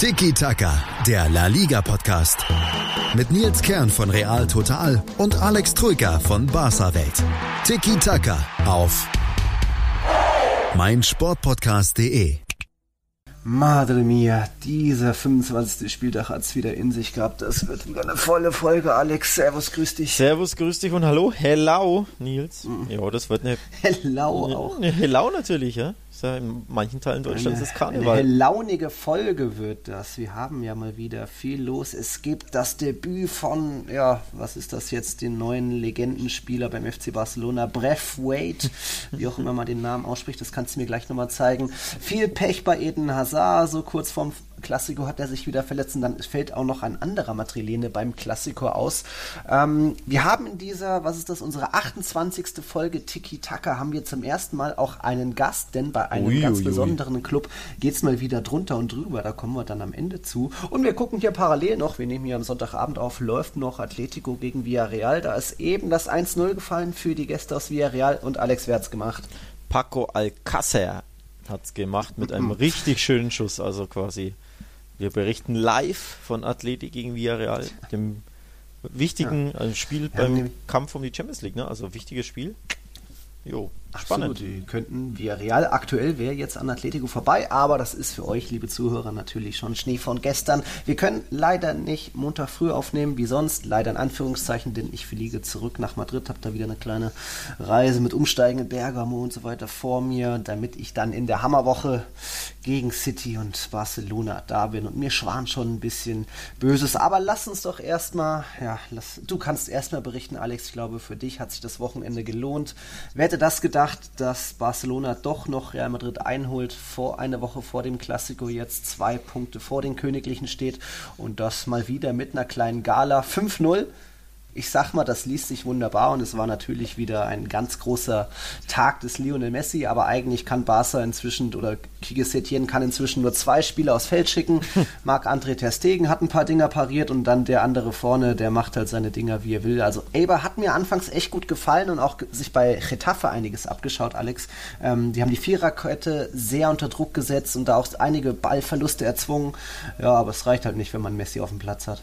Tiki Taka, der La Liga Podcast. Mit Nils Kern von Real Total und Alex Troika von Barca Welt. Tiki Taka auf meinsportpodcast.de. Madre mia, dieser 25. Spieltag hat es wieder in sich gehabt. Das wird wieder eine volle Folge, Alex. Servus, grüß dich. Servus, grüß dich und hallo. Hello, Nils. Mhm. Ja, das wird eine. Hello auch. Eine Hello natürlich, ja. Ist ja in manchen Teilen Deutschlands ist Karneval. Eine launige Folge wird das. Wir haben ja mal wieder viel los. Es gibt das Debüt von, ja, was ist das jetzt, den neuen Legendenspieler beim FC Barcelona, Breathwaite, wie auch immer man den Namen ausspricht, das kannst du mir gleich nochmal zeigen. Viel Pech bei Eden Hazard, so kurz vorm Klassiko hat er sich wieder verletzt und dann fällt auch noch ein anderer Matrilene beim Klassiko aus. Ähm, wir haben in dieser, was ist das, unsere 28. Folge Tiki Taka haben wir zum ersten Mal auch einen Gast, denn bei einem ui, ganz ui, besonderen ui. Club geht es mal wieder drunter und drüber, da kommen wir dann am Ende zu. Und wir gucken hier parallel noch, wir nehmen hier am Sonntagabend auf, läuft noch Atletico gegen Villarreal. Da ist eben das 1-0 gefallen für die Gäste aus Villarreal und Alex, wer gemacht? Paco Alcácer hat es gemacht mit einem richtig schönen Schuss, also quasi wir berichten live von Athletik gegen Villarreal, dem wichtigen ja. Spiel beim Kampf um die Champions League, ne? Also wichtiges Spiel. Jo, spannend. Absolut, die könnten via Real aktuell wäre jetzt an Atletico vorbei, aber das ist für euch, liebe Zuhörer, natürlich schon Schnee von gestern. Wir können leider nicht Montag früh aufnehmen, wie sonst, leider in Anführungszeichen, denn ich fliege zurück nach Madrid, habe da wieder eine kleine Reise mit Umsteigen in Bergamo und so weiter vor mir, damit ich dann in der Hammerwoche gegen City und Barcelona da bin und mir schwan schon ein bisschen Böses, aber lass uns doch erstmal, ja, lass, du kannst erstmal berichten, Alex, ich glaube, für dich hat sich das Wochenende gelohnt. Wer hätte das gedacht, dass Barcelona doch noch Real Madrid einholt, vor eine Woche vor dem Klassiko jetzt zwei Punkte vor den Königlichen steht und das mal wieder mit einer kleinen Gala. 5-0 ich sag mal, das liest sich wunderbar und es war natürlich wieder ein ganz großer Tag des Lionel Messi, aber eigentlich kann Barca inzwischen oder Kike Setien kann inzwischen nur zwei Spieler aufs Feld schicken. Marc-André Ter Stegen hat ein paar Dinger pariert und dann der andere vorne, der macht halt seine Dinger, wie er will. Also Eber hat mir anfangs echt gut gefallen und auch sich bei Getafe einiges abgeschaut, Alex. Ähm, die haben die Viererkette sehr unter Druck gesetzt und da auch einige Ballverluste erzwungen. Ja, aber es reicht halt nicht, wenn man Messi auf dem Platz hat.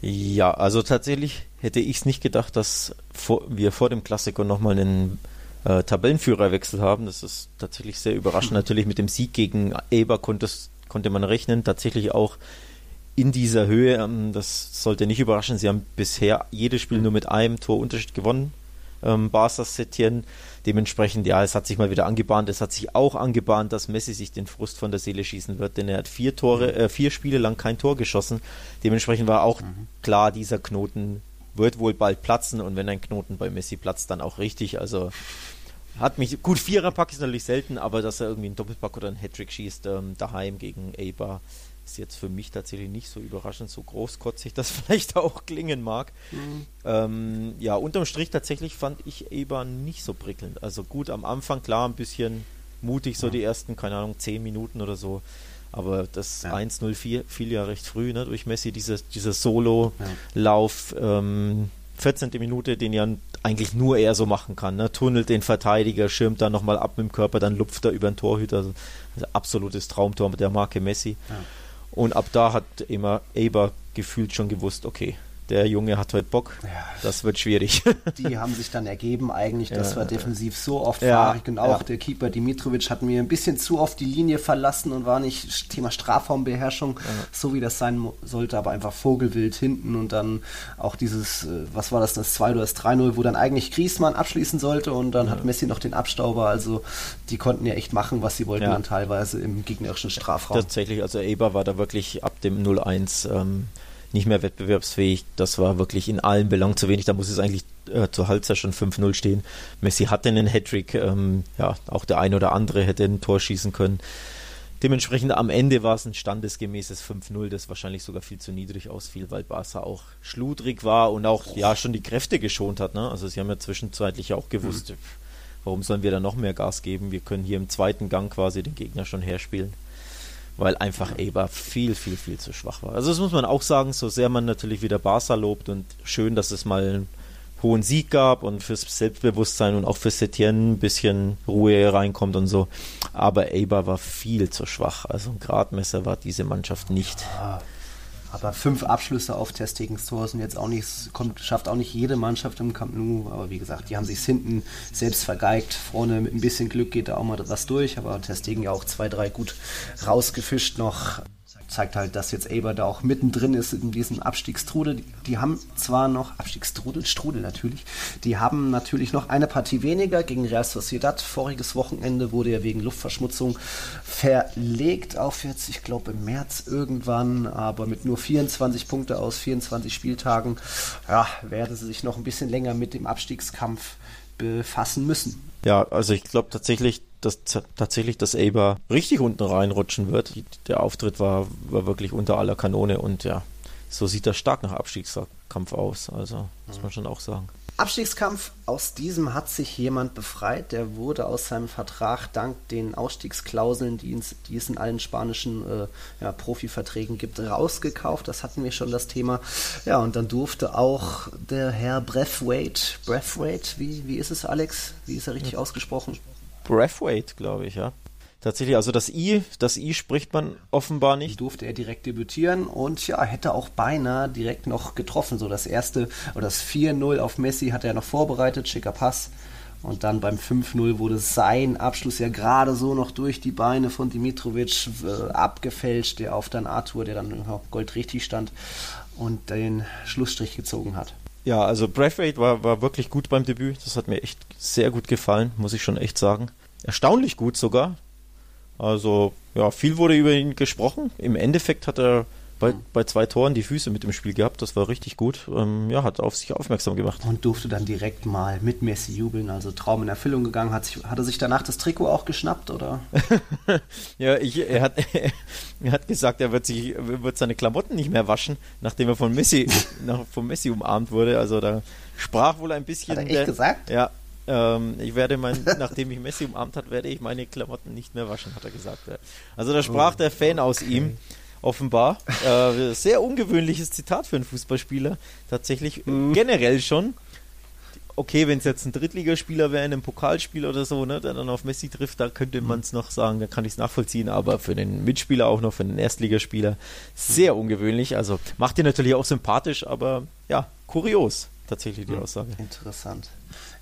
Ja, also tatsächlich hätte ich es nicht gedacht, dass vor, wir vor dem Klassiker nochmal einen äh, Tabellenführerwechsel haben. Das ist tatsächlich sehr überraschend. Natürlich mit dem Sieg gegen Eber konnte, konnte man rechnen. Tatsächlich auch in dieser Höhe. Ähm, das sollte nicht überraschen. Sie haben bisher jedes Spiel nur mit einem Torunterschied gewonnen. Ähm, Barca Setien. Dementsprechend, ja, es hat sich mal wieder angebahnt. Es hat sich auch angebahnt, dass Messi sich den Frust von der Seele schießen wird, denn er hat vier Tore, äh, vier Spiele lang kein Tor geschossen. Dementsprechend war auch mhm. klar, dieser Knoten wird wohl bald platzen und wenn ein Knoten bei Messi platzt, dann auch richtig. Also hat mich gut Viererpack ist natürlich selten, aber dass er irgendwie einen Doppelpack oder einen Hattrick schießt ähm, daheim gegen Eibar ist jetzt für mich tatsächlich nicht so überraschend, so großkotzig das vielleicht auch klingen mag. Mhm. Ähm, ja, unterm Strich tatsächlich fand ich Eibar nicht so prickelnd. Also gut am Anfang klar ein bisschen mutig so ja. die ersten keine Ahnung zehn Minuten oder so. Aber das ja. 1-0 fiel ja recht früh ne, durch Messi, dieser Solo-Lauf, ja. ähm, 14. Minute, den ja eigentlich nur er so machen kann. Ne? Tunnelt den Verteidiger, schirmt dann nochmal ab mit dem Körper, dann lupft er über den Torhüter. Also, absolutes Traumtor mit der Marke Messi. Ja. Und ab da hat immer Eber gefühlt schon gewusst, okay, der Junge hat heute Bock, ja. das wird schwierig. Die haben sich dann ergeben eigentlich, das ja, war defensiv so oft fahrig. Und auch der Keeper Dimitrovic hat mir ein bisschen zu oft die Linie verlassen und war nicht Thema Strafraumbeherrschung, so wie das sein sollte, aber einfach Vogelwild hinten und dann auch dieses, äh, was war das, das 2 oder das 3-0, wo dann eigentlich Griesmann abschließen sollte und dann hat Messi noch den Abstauber, also die konnten ja echt machen, was sie wollten dann teilweise im gegnerischen Strafraum. Tatsächlich, also Eber war da wirklich ab dem 0-1 ähm, nicht mehr wettbewerbsfähig. Das war wirklich in allen Belangen zu wenig. Da muss es eigentlich äh, zur Halbzeit schon 5-0 stehen. Messi hatte einen Hattrick, ähm, ja, auch der ein oder andere hätte ein Tor schießen können. Dementsprechend am Ende war es ein standesgemäßes 5-0, das wahrscheinlich sogar viel zu niedrig ausfiel, weil Barca auch schludrig war und auch ja schon die Kräfte geschont hat. Ne? Also sie haben ja zwischenzeitlich auch gewusst, mhm. warum sollen wir da noch mehr Gas geben? Wir können hier im zweiten Gang quasi den Gegner schon herspielen weil einfach Eber viel, viel, viel zu schwach war. Also das muss man auch sagen, so sehr man natürlich wieder Barca lobt und schön, dass es mal hohen Sieg gab und fürs Selbstbewusstsein und auch fürs Setieren ein bisschen Ruhe reinkommt und so. Aber Eber war viel zu schwach. Also ein Gradmesser war diese Mannschaft nicht. Ja, aber fünf Abschlüsse auf Testings Tor sind jetzt auch nicht, kommt, schafft auch nicht jede Mannschaft im Camp Nou. Aber wie gesagt, die haben sich hinten selbst vergeigt. Vorne mit ein bisschen Glück geht da auch mal was durch. Aber Testegen ja auch zwei, drei gut rausgefischt noch zeigt halt, dass jetzt Eber da auch mittendrin ist in diesem Abstiegstrudel. Die haben zwar noch, Abstiegstrudel, Strudel natürlich, die haben natürlich noch eine Partie weniger gegen Real Sociedad. Voriges Wochenende wurde ja wegen Luftverschmutzung verlegt auf jetzt, ich glaube im März irgendwann, aber mit nur 24 Punkte aus 24 Spieltagen, ja, werden sie sich noch ein bisschen länger mit dem Abstiegskampf befassen müssen. Ja, also ich glaube tatsächlich, dass tatsächlich das Eber richtig unten reinrutschen wird. Der Auftritt war, war wirklich unter aller Kanone und ja, so sieht das stark nach Abstiegskampf aus. Also muss man schon auch sagen. Abstiegskampf, aus diesem hat sich jemand befreit. Der wurde aus seinem Vertrag dank den Ausstiegsklauseln, die, die es in allen spanischen äh, ja, Profiverträgen gibt, rausgekauft. Das hatten wir schon das Thema. Ja, und dann durfte auch der Herr Breathwaite, Breathwaite, wie, wie ist es, Alex? Wie ist er richtig ja. ausgesprochen? Breathwaite, glaube ich, ja. Tatsächlich, also das I, das I spricht man offenbar nicht. Durfte er direkt debütieren und ja, hätte auch beinahe direkt noch getroffen. So das erste oder das 4-0 auf Messi hat er noch vorbereitet, schicker Pass. Und dann beim 5-0 wurde sein Abschluss ja gerade so noch durch die Beine von Dimitrovic äh, abgefälscht, der auf dann Arthur, der dann goldrichtig stand und den Schlussstrich gezogen hat. Ja, also Braithwaite war, war wirklich gut beim Debüt. Das hat mir echt sehr gut gefallen, muss ich schon echt sagen. Erstaunlich gut sogar. Also, ja, viel wurde über ihn gesprochen. Im Endeffekt hat er bei, bei zwei Toren die Füße mit dem Spiel gehabt. Das war richtig gut. Ähm, ja, hat auf sich aufmerksam gemacht. Und durfte dann direkt mal mit Messi jubeln. Also Traum in Erfüllung gegangen. Hat, sich, hat er sich danach das Trikot auch geschnappt, oder? ja, ich, er, hat, er hat gesagt, er wird, sich, wird seine Klamotten nicht mehr waschen, nachdem er von Messi, nach, von Messi umarmt wurde. Also da sprach wohl ein bisschen. Hat er echt der, gesagt? Ja, ähm, ich werde mein, nachdem ich Messi umarmt hat, werde ich meine Klamotten nicht mehr waschen, hat er gesagt. Also da sprach oh, der Fan aus okay. ihm, offenbar. Äh, sehr ungewöhnliches Zitat für einen Fußballspieler, tatsächlich mm. generell schon. Okay, wenn es jetzt ein Drittligaspieler wäre, ein Pokalspiel oder so, ne, der dann auf Messi trifft, da könnte man es noch sagen, da kann ich es nachvollziehen, aber für den Mitspieler auch noch, für den Erstligaspieler, sehr ungewöhnlich. Also macht ihn natürlich auch sympathisch, aber ja, kurios tatsächlich die Aussage. Interessant.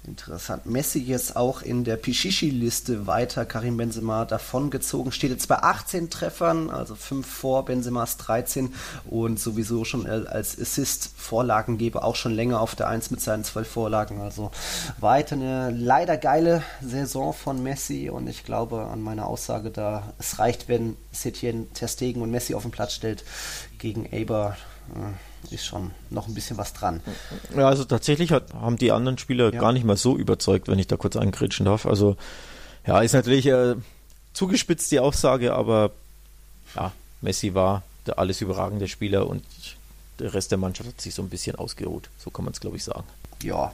Interessant. Messi jetzt auch in der Pichichi-Liste weiter. Karim Benzema davongezogen. Steht jetzt bei 18 Treffern, also 5 vor Benzemas 13 und sowieso schon als Assist-Vorlagengeber auch schon länger auf der 1 mit seinen 12 Vorlagen. Also weiter eine leider geile Saison von Messi und ich glaube an meine Aussage da, es reicht, wenn Setien Terstegen und Messi auf den Platz stellt gegen Aber. Äh, ist schon noch ein bisschen was dran. Ja, also tatsächlich hat, haben die anderen Spieler ja. gar nicht mal so überzeugt, wenn ich da kurz eingrätschen darf. Also ja, ist natürlich äh, zugespitzt die Aussage, aber ja, Messi war der alles überragende Spieler und der Rest der Mannschaft hat sich so ein bisschen ausgeruht. So kann man es, glaube ich, sagen. Ja,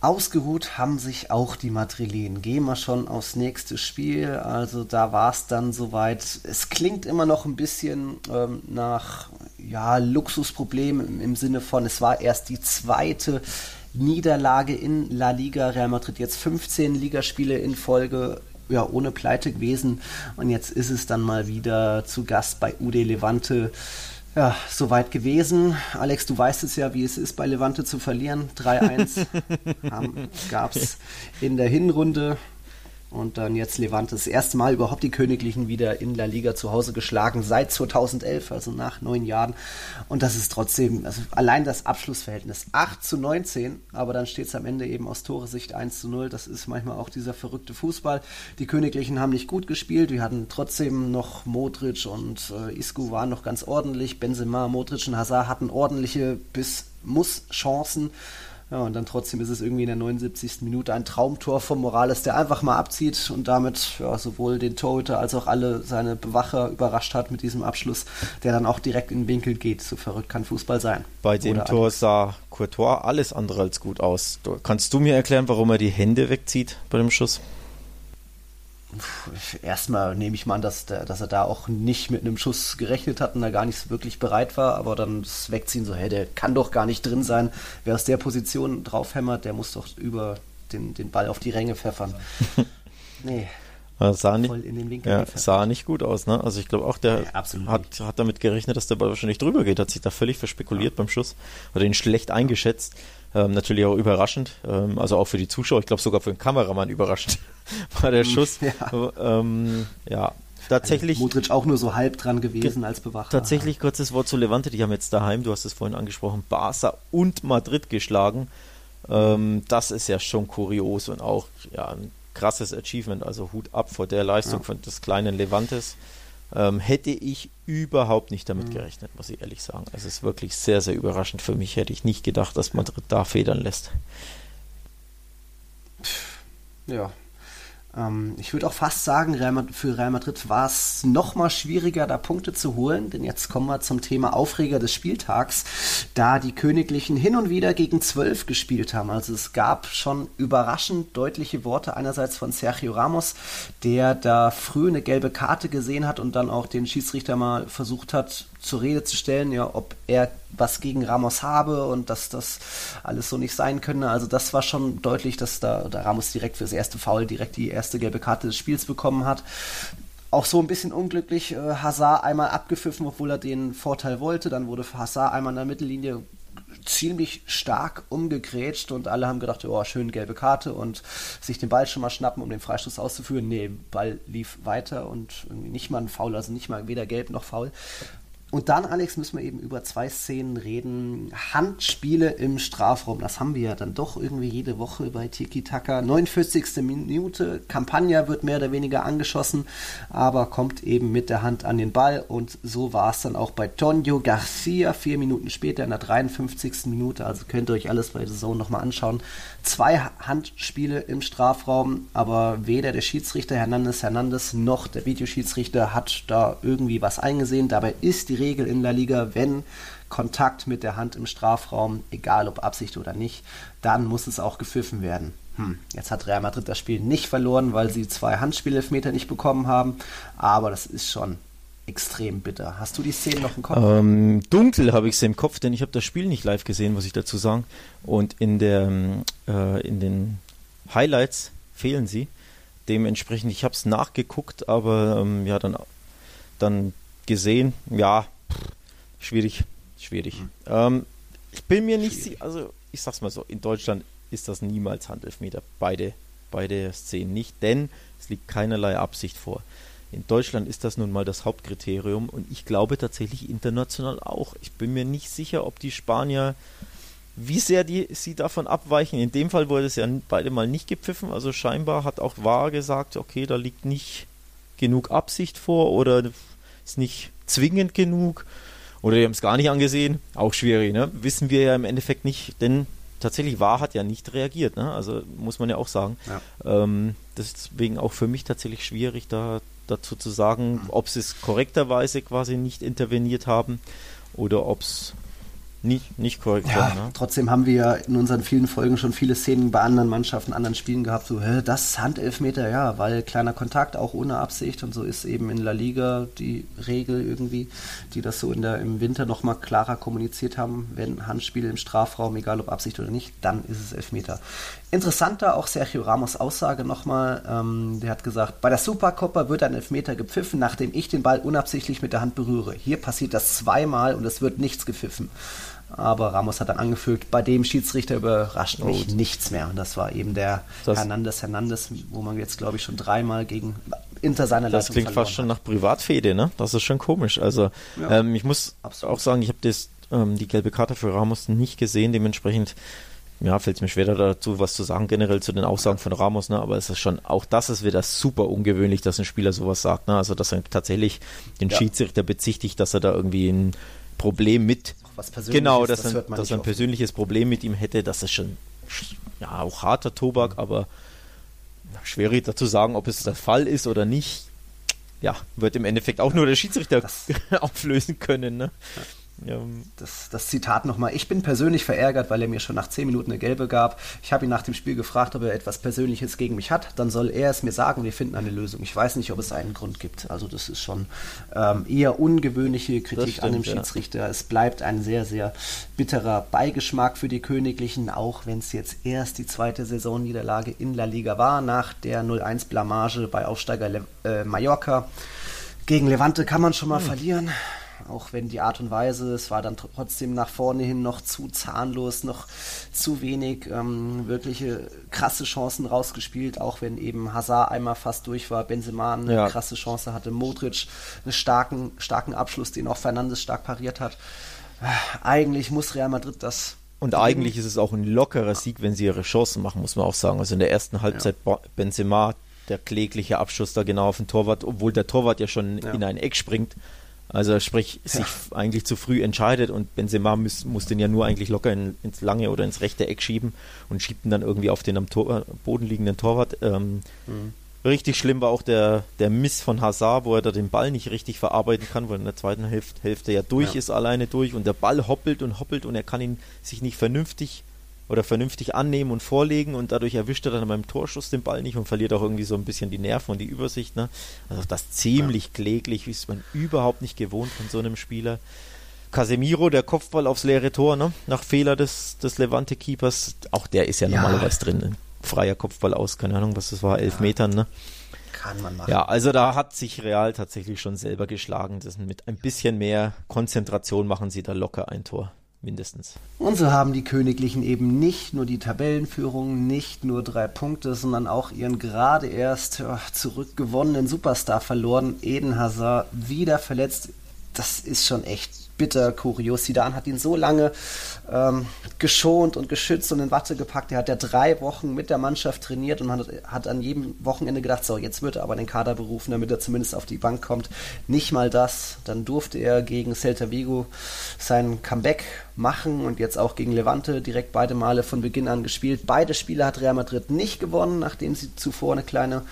Ausgeruht haben sich auch die Madrilen. Gehen wir schon aufs nächste Spiel. Also da war es dann soweit. Es klingt immer noch ein bisschen ähm, nach ja, Luxusproblem im, Sinne von, es war erst die zweite Niederlage in La Liga. Real Madrid jetzt 15 Ligaspiele in Folge ja, ohne Pleite gewesen. Und jetzt ist es dann mal wieder zu Gast bei UD Levante. Ja, soweit gewesen. Alex, du weißt es ja, wie es ist, bei Levante zu verlieren. 3-1 gab es in der Hinrunde. Und dann jetzt Levante das erste Mal überhaupt die Königlichen wieder in La Liga zu Hause geschlagen, seit 2011, also nach neun Jahren. Und das ist trotzdem, also allein das Abschlussverhältnis 8 zu 19, aber dann steht es am Ende eben aus Tore-Sicht 1 zu 0. Das ist manchmal auch dieser verrückte Fußball. Die Königlichen haben nicht gut gespielt, wir hatten trotzdem noch Modric und äh, Isco waren noch ganz ordentlich. Benzema, Modric und Hazard hatten ordentliche bis Muss-Chancen. Ja, und dann trotzdem ist es irgendwie in der 79. Minute ein Traumtor von Morales, der einfach mal abzieht und damit ja, sowohl den Torhüter als auch alle seine Bewacher überrascht hat mit diesem Abschluss, der dann auch direkt in den Winkel geht. So verrückt kann Fußball sein. Bei dem Oder Tor alles. sah Courtois alles andere als gut aus. Kannst du mir erklären, warum er die Hände wegzieht bei dem Schuss? Erstmal nehme ich mal an, dass, der, dass er da auch nicht mit einem Schuss gerechnet hat und da gar nicht wirklich bereit war, aber dann das Wegziehen so, hey, der kann doch gar nicht drin sein. Wer aus der Position draufhämmert, der muss doch über den, den Ball auf die Ränge pfeffern. nee. Das sah nicht, ja, sah nicht gut aus, ne? Also ich glaube auch, der ja, hat, hat damit gerechnet, dass der Ball wahrscheinlich drüber geht, hat sich da völlig verspekuliert ja. beim Schuss, hat ihn schlecht eingeschätzt. Ähm, natürlich auch überraschend, ähm, also auch für die Zuschauer, ich glaube sogar für den Kameramann überraschend war der Schuss. Ja, ähm, ja tatsächlich. Also Modric auch nur so halb dran gewesen als Bewacher. Tatsächlich kurzes Wort zu Levante, die haben jetzt daheim, du hast es vorhin angesprochen, Barca und Madrid geschlagen. Ähm, das ist ja schon kurios und auch ja, ein krasses Achievement, also Hut ab vor der Leistung ja. von des kleinen Levantes ähm, hätte ich überhaupt nicht damit mhm. gerechnet, muss ich ehrlich sagen. Es ist wirklich sehr, sehr überraschend für mich. Hätte ich nicht gedacht, dass Madrid da federn lässt. Ja, ich würde auch fast sagen, für Real Madrid war es noch mal schwieriger, da Punkte zu holen, denn jetzt kommen wir zum Thema Aufreger des Spieltags, da die Königlichen hin und wieder gegen zwölf gespielt haben. Also es gab schon überraschend deutliche Worte einerseits von Sergio Ramos, der da früh eine gelbe Karte gesehen hat und dann auch den Schiedsrichter mal versucht hat zur Rede zu stellen, ja, ob er was gegen Ramos habe und dass das alles so nicht sein könne. Also das war schon deutlich, dass da, da Ramos direkt fürs erste Foul direkt die erste gelbe Karte des Spiels bekommen hat. Auch so ein bisschen unglücklich, äh, Hazard einmal abgepfiffen, obwohl er den Vorteil wollte. Dann wurde Hazard einmal in der Mittellinie ziemlich stark umgegrätscht und alle haben gedacht, oh, schön gelbe Karte und sich den Ball schon mal schnappen, um den Freistoß auszuführen. Nee, Ball lief weiter und irgendwie nicht mal ein Foul, also nicht mal weder gelb noch faul. Und dann, Alex, müssen wir eben über zwei Szenen reden. Handspiele im Strafraum. Das haben wir ja dann doch irgendwie jede Woche bei Tiki Taka. 49. Minute. Campagna wird mehr oder weniger angeschossen, aber kommt eben mit der Hand an den Ball. Und so war es dann auch bei Tonio Garcia. Vier Minuten später in der 53. Minute. Also könnt ihr euch alles bei der Zone nochmal anschauen. Zwei Handspiele im Strafraum, aber weder der Schiedsrichter Hernandez Hernandez noch der Videoschiedsrichter hat da irgendwie was eingesehen. Dabei ist die Regel in der Liga, wenn Kontakt mit der Hand im Strafraum, egal ob Absicht oder nicht, dann muss es auch gepfiffen werden. Hm, jetzt hat Real Madrid das Spiel nicht verloren, weil sie zwei Handspielelfmeter nicht bekommen haben, aber das ist schon extrem bitter. Hast du die Szene noch im Kopf? Ähm, dunkel habe ich sie im Kopf, denn ich habe das Spiel nicht live gesehen, muss ich dazu sagen. Und in, der, äh, in den Highlights fehlen sie. Dementsprechend, ich habe es nachgeguckt, aber ähm, ja, dann, dann gesehen, ja, schwierig, schwierig. Mhm. Ähm, ich bin mir nicht sicher, also ich sag's mal so, in Deutschland ist das niemals Handelfmeter, beide, beide Szenen nicht, denn es liegt keinerlei Absicht vor. In Deutschland ist das nun mal das Hauptkriterium und ich glaube tatsächlich international auch. Ich bin mir nicht sicher, ob die Spanier, wie sehr die, sie davon abweichen. In dem Fall wurde es ja beide mal nicht gepfiffen, also scheinbar hat auch Wahr gesagt, okay, da liegt nicht genug Absicht vor oder ist nicht zwingend genug oder die haben es gar nicht angesehen. Auch schwierig, ne? Wissen wir ja im Endeffekt nicht, denn tatsächlich Wahr hat ja nicht reagiert, ne? Also muss man ja auch sagen. Ja. Ähm, deswegen auch für mich tatsächlich schwierig, da dazu zu sagen, ob sie es korrekterweise quasi nicht interveniert haben oder ob es nicht, nicht korrekt ja, war. Ne? Trotzdem haben wir ja in unseren vielen Folgen schon viele Szenen bei anderen Mannschaften, anderen Spielen gehabt, so, hä, das ist Handelfmeter, ja, weil kleiner Kontakt, auch ohne Absicht und so ist eben in La Liga die Regel irgendwie, die das so in der, im Winter nochmal klarer kommuniziert haben, wenn Handspiel im Strafraum, egal ob Absicht oder nicht, dann ist es Elfmeter. Interessanter auch Sergio Ramos Aussage nochmal. Ähm, der hat gesagt, bei der Supercoppa wird ein Elfmeter gepfiffen, nachdem ich den Ball unabsichtlich mit der Hand berühre. Hier passiert das zweimal und es wird nichts gepfiffen. Aber Ramos hat dann angefügt, bei dem Schiedsrichter überrascht mich oh. nichts mehr. Und das war eben der das Hernandez Hernandez, wo man jetzt, glaube ich, schon dreimal gegen Inter seine Das klingt fast schon nach Privatfede, ne? Das ist schon komisch. Also ja, ähm, ich muss absolut. auch sagen, ich habe ähm, die gelbe Karte für Ramos nicht gesehen. Dementsprechend ja, fällt es mir schwer dazu, was zu sagen, generell zu den Aussagen von Ramos, ne? aber es ist schon, auch das ist wieder super ungewöhnlich, dass ein Spieler sowas sagt, ne? also dass er tatsächlich den ja. Schiedsrichter bezichtigt, dass er da irgendwie ein Problem mit, genau, dass, das ein, dass ein persönliches Problem mit ihm hätte, das ist schon, ja, auch harter Tobak, mhm. aber schwierig dazu sagen, ob es der Fall ist oder nicht, ja, wird im Endeffekt auch nur der Schiedsrichter das auflösen können, ne? Ja. das, das Zitat nochmal. Ich bin persönlich verärgert, weil er mir schon nach zehn Minuten eine gelbe gab. Ich habe ihn nach dem Spiel gefragt, ob er etwas Persönliches gegen mich hat. Dann soll er es mir sagen, wir finden eine Lösung. Ich weiß nicht, ob es einen Grund gibt. Also das ist schon ähm, eher ungewöhnliche Kritik stimmt, an dem Schiedsrichter. Ja. Es bleibt ein sehr, sehr bitterer Beigeschmack für die Königlichen, auch wenn es jetzt erst die zweite Saisonniederlage in La Liga war, nach der 0-1-Blamage bei Aufsteiger Le äh, Mallorca. Gegen Levante kann man schon mal hm. verlieren auch wenn die Art und Weise, es war dann trotzdem nach vorne hin noch zu zahnlos, noch zu wenig ähm, wirkliche krasse Chancen rausgespielt, auch wenn eben Hazard einmal fast durch war, Benzema eine ja. krasse Chance hatte, Modric einen starken, starken Abschluss, den auch Fernandes stark pariert hat. Eigentlich muss Real Madrid das und eigentlich ist es auch ein lockerer Sieg, wenn sie ihre Chancen machen, muss man auch sagen. Also in der ersten Halbzeit ja. Benzema, der klägliche Abschuss da genau auf den Torwart, obwohl der Torwart ja schon ja. in ein Eck springt. Also sprich, sich ja. eigentlich zu früh entscheidet und Benzema muss, muss den ja nur eigentlich locker in, ins lange oder ins rechte Eck schieben und schiebt ihn dann irgendwie auf den am Tor, Boden liegenden Torwart. Ähm, mhm. Richtig schlimm war auch der, der Miss von Hazard, wo er da den Ball nicht richtig verarbeiten kann, weil in der zweiten Hälfte, Hälfte ja durch ja. ist, alleine durch und der Ball hoppelt und hoppelt und er kann ihn sich nicht vernünftig oder vernünftig annehmen und vorlegen und dadurch erwischt er dann beim Torschuss den Ball nicht und verliert auch irgendwie so ein bisschen die Nerven und die Übersicht. Ne? Also das ziemlich ja. kläglich, wie ist man überhaupt nicht gewohnt von so einem Spieler. Casemiro, der Kopfball aufs leere Tor, ne? nach Fehler des, des Levante-Keepers, auch der ist ja, ja. normalerweise drin. Ne? Freier Kopfball aus, keine Ahnung, was das war, elf ja. Metern. Ne? Kann man machen. Ja, also da hat sich Real tatsächlich schon selber geschlagen. Das mit ein bisschen mehr Konzentration machen sie da locker ein Tor mindestens. Und so haben die Königlichen eben nicht nur die Tabellenführung, nicht nur drei Punkte, sondern auch ihren gerade erst zurückgewonnenen Superstar verloren, Eden Hazard, wieder verletzt. Das ist schon echt bitter kurios. Sidan hat ihn so lange ähm, geschont und geschützt und in Watte gepackt. Er hat ja drei Wochen mit der Mannschaft trainiert und hat, hat an jedem Wochenende gedacht, so, jetzt wird er aber den Kader berufen, damit er zumindest auf die Bank kommt. Nicht mal das. Dann durfte er gegen Celta Vigo sein Comeback machen und jetzt auch gegen Levante direkt beide Male von Beginn an gespielt. Beide Spiele hat Real Madrid nicht gewonnen, nachdem sie zuvor eine kleine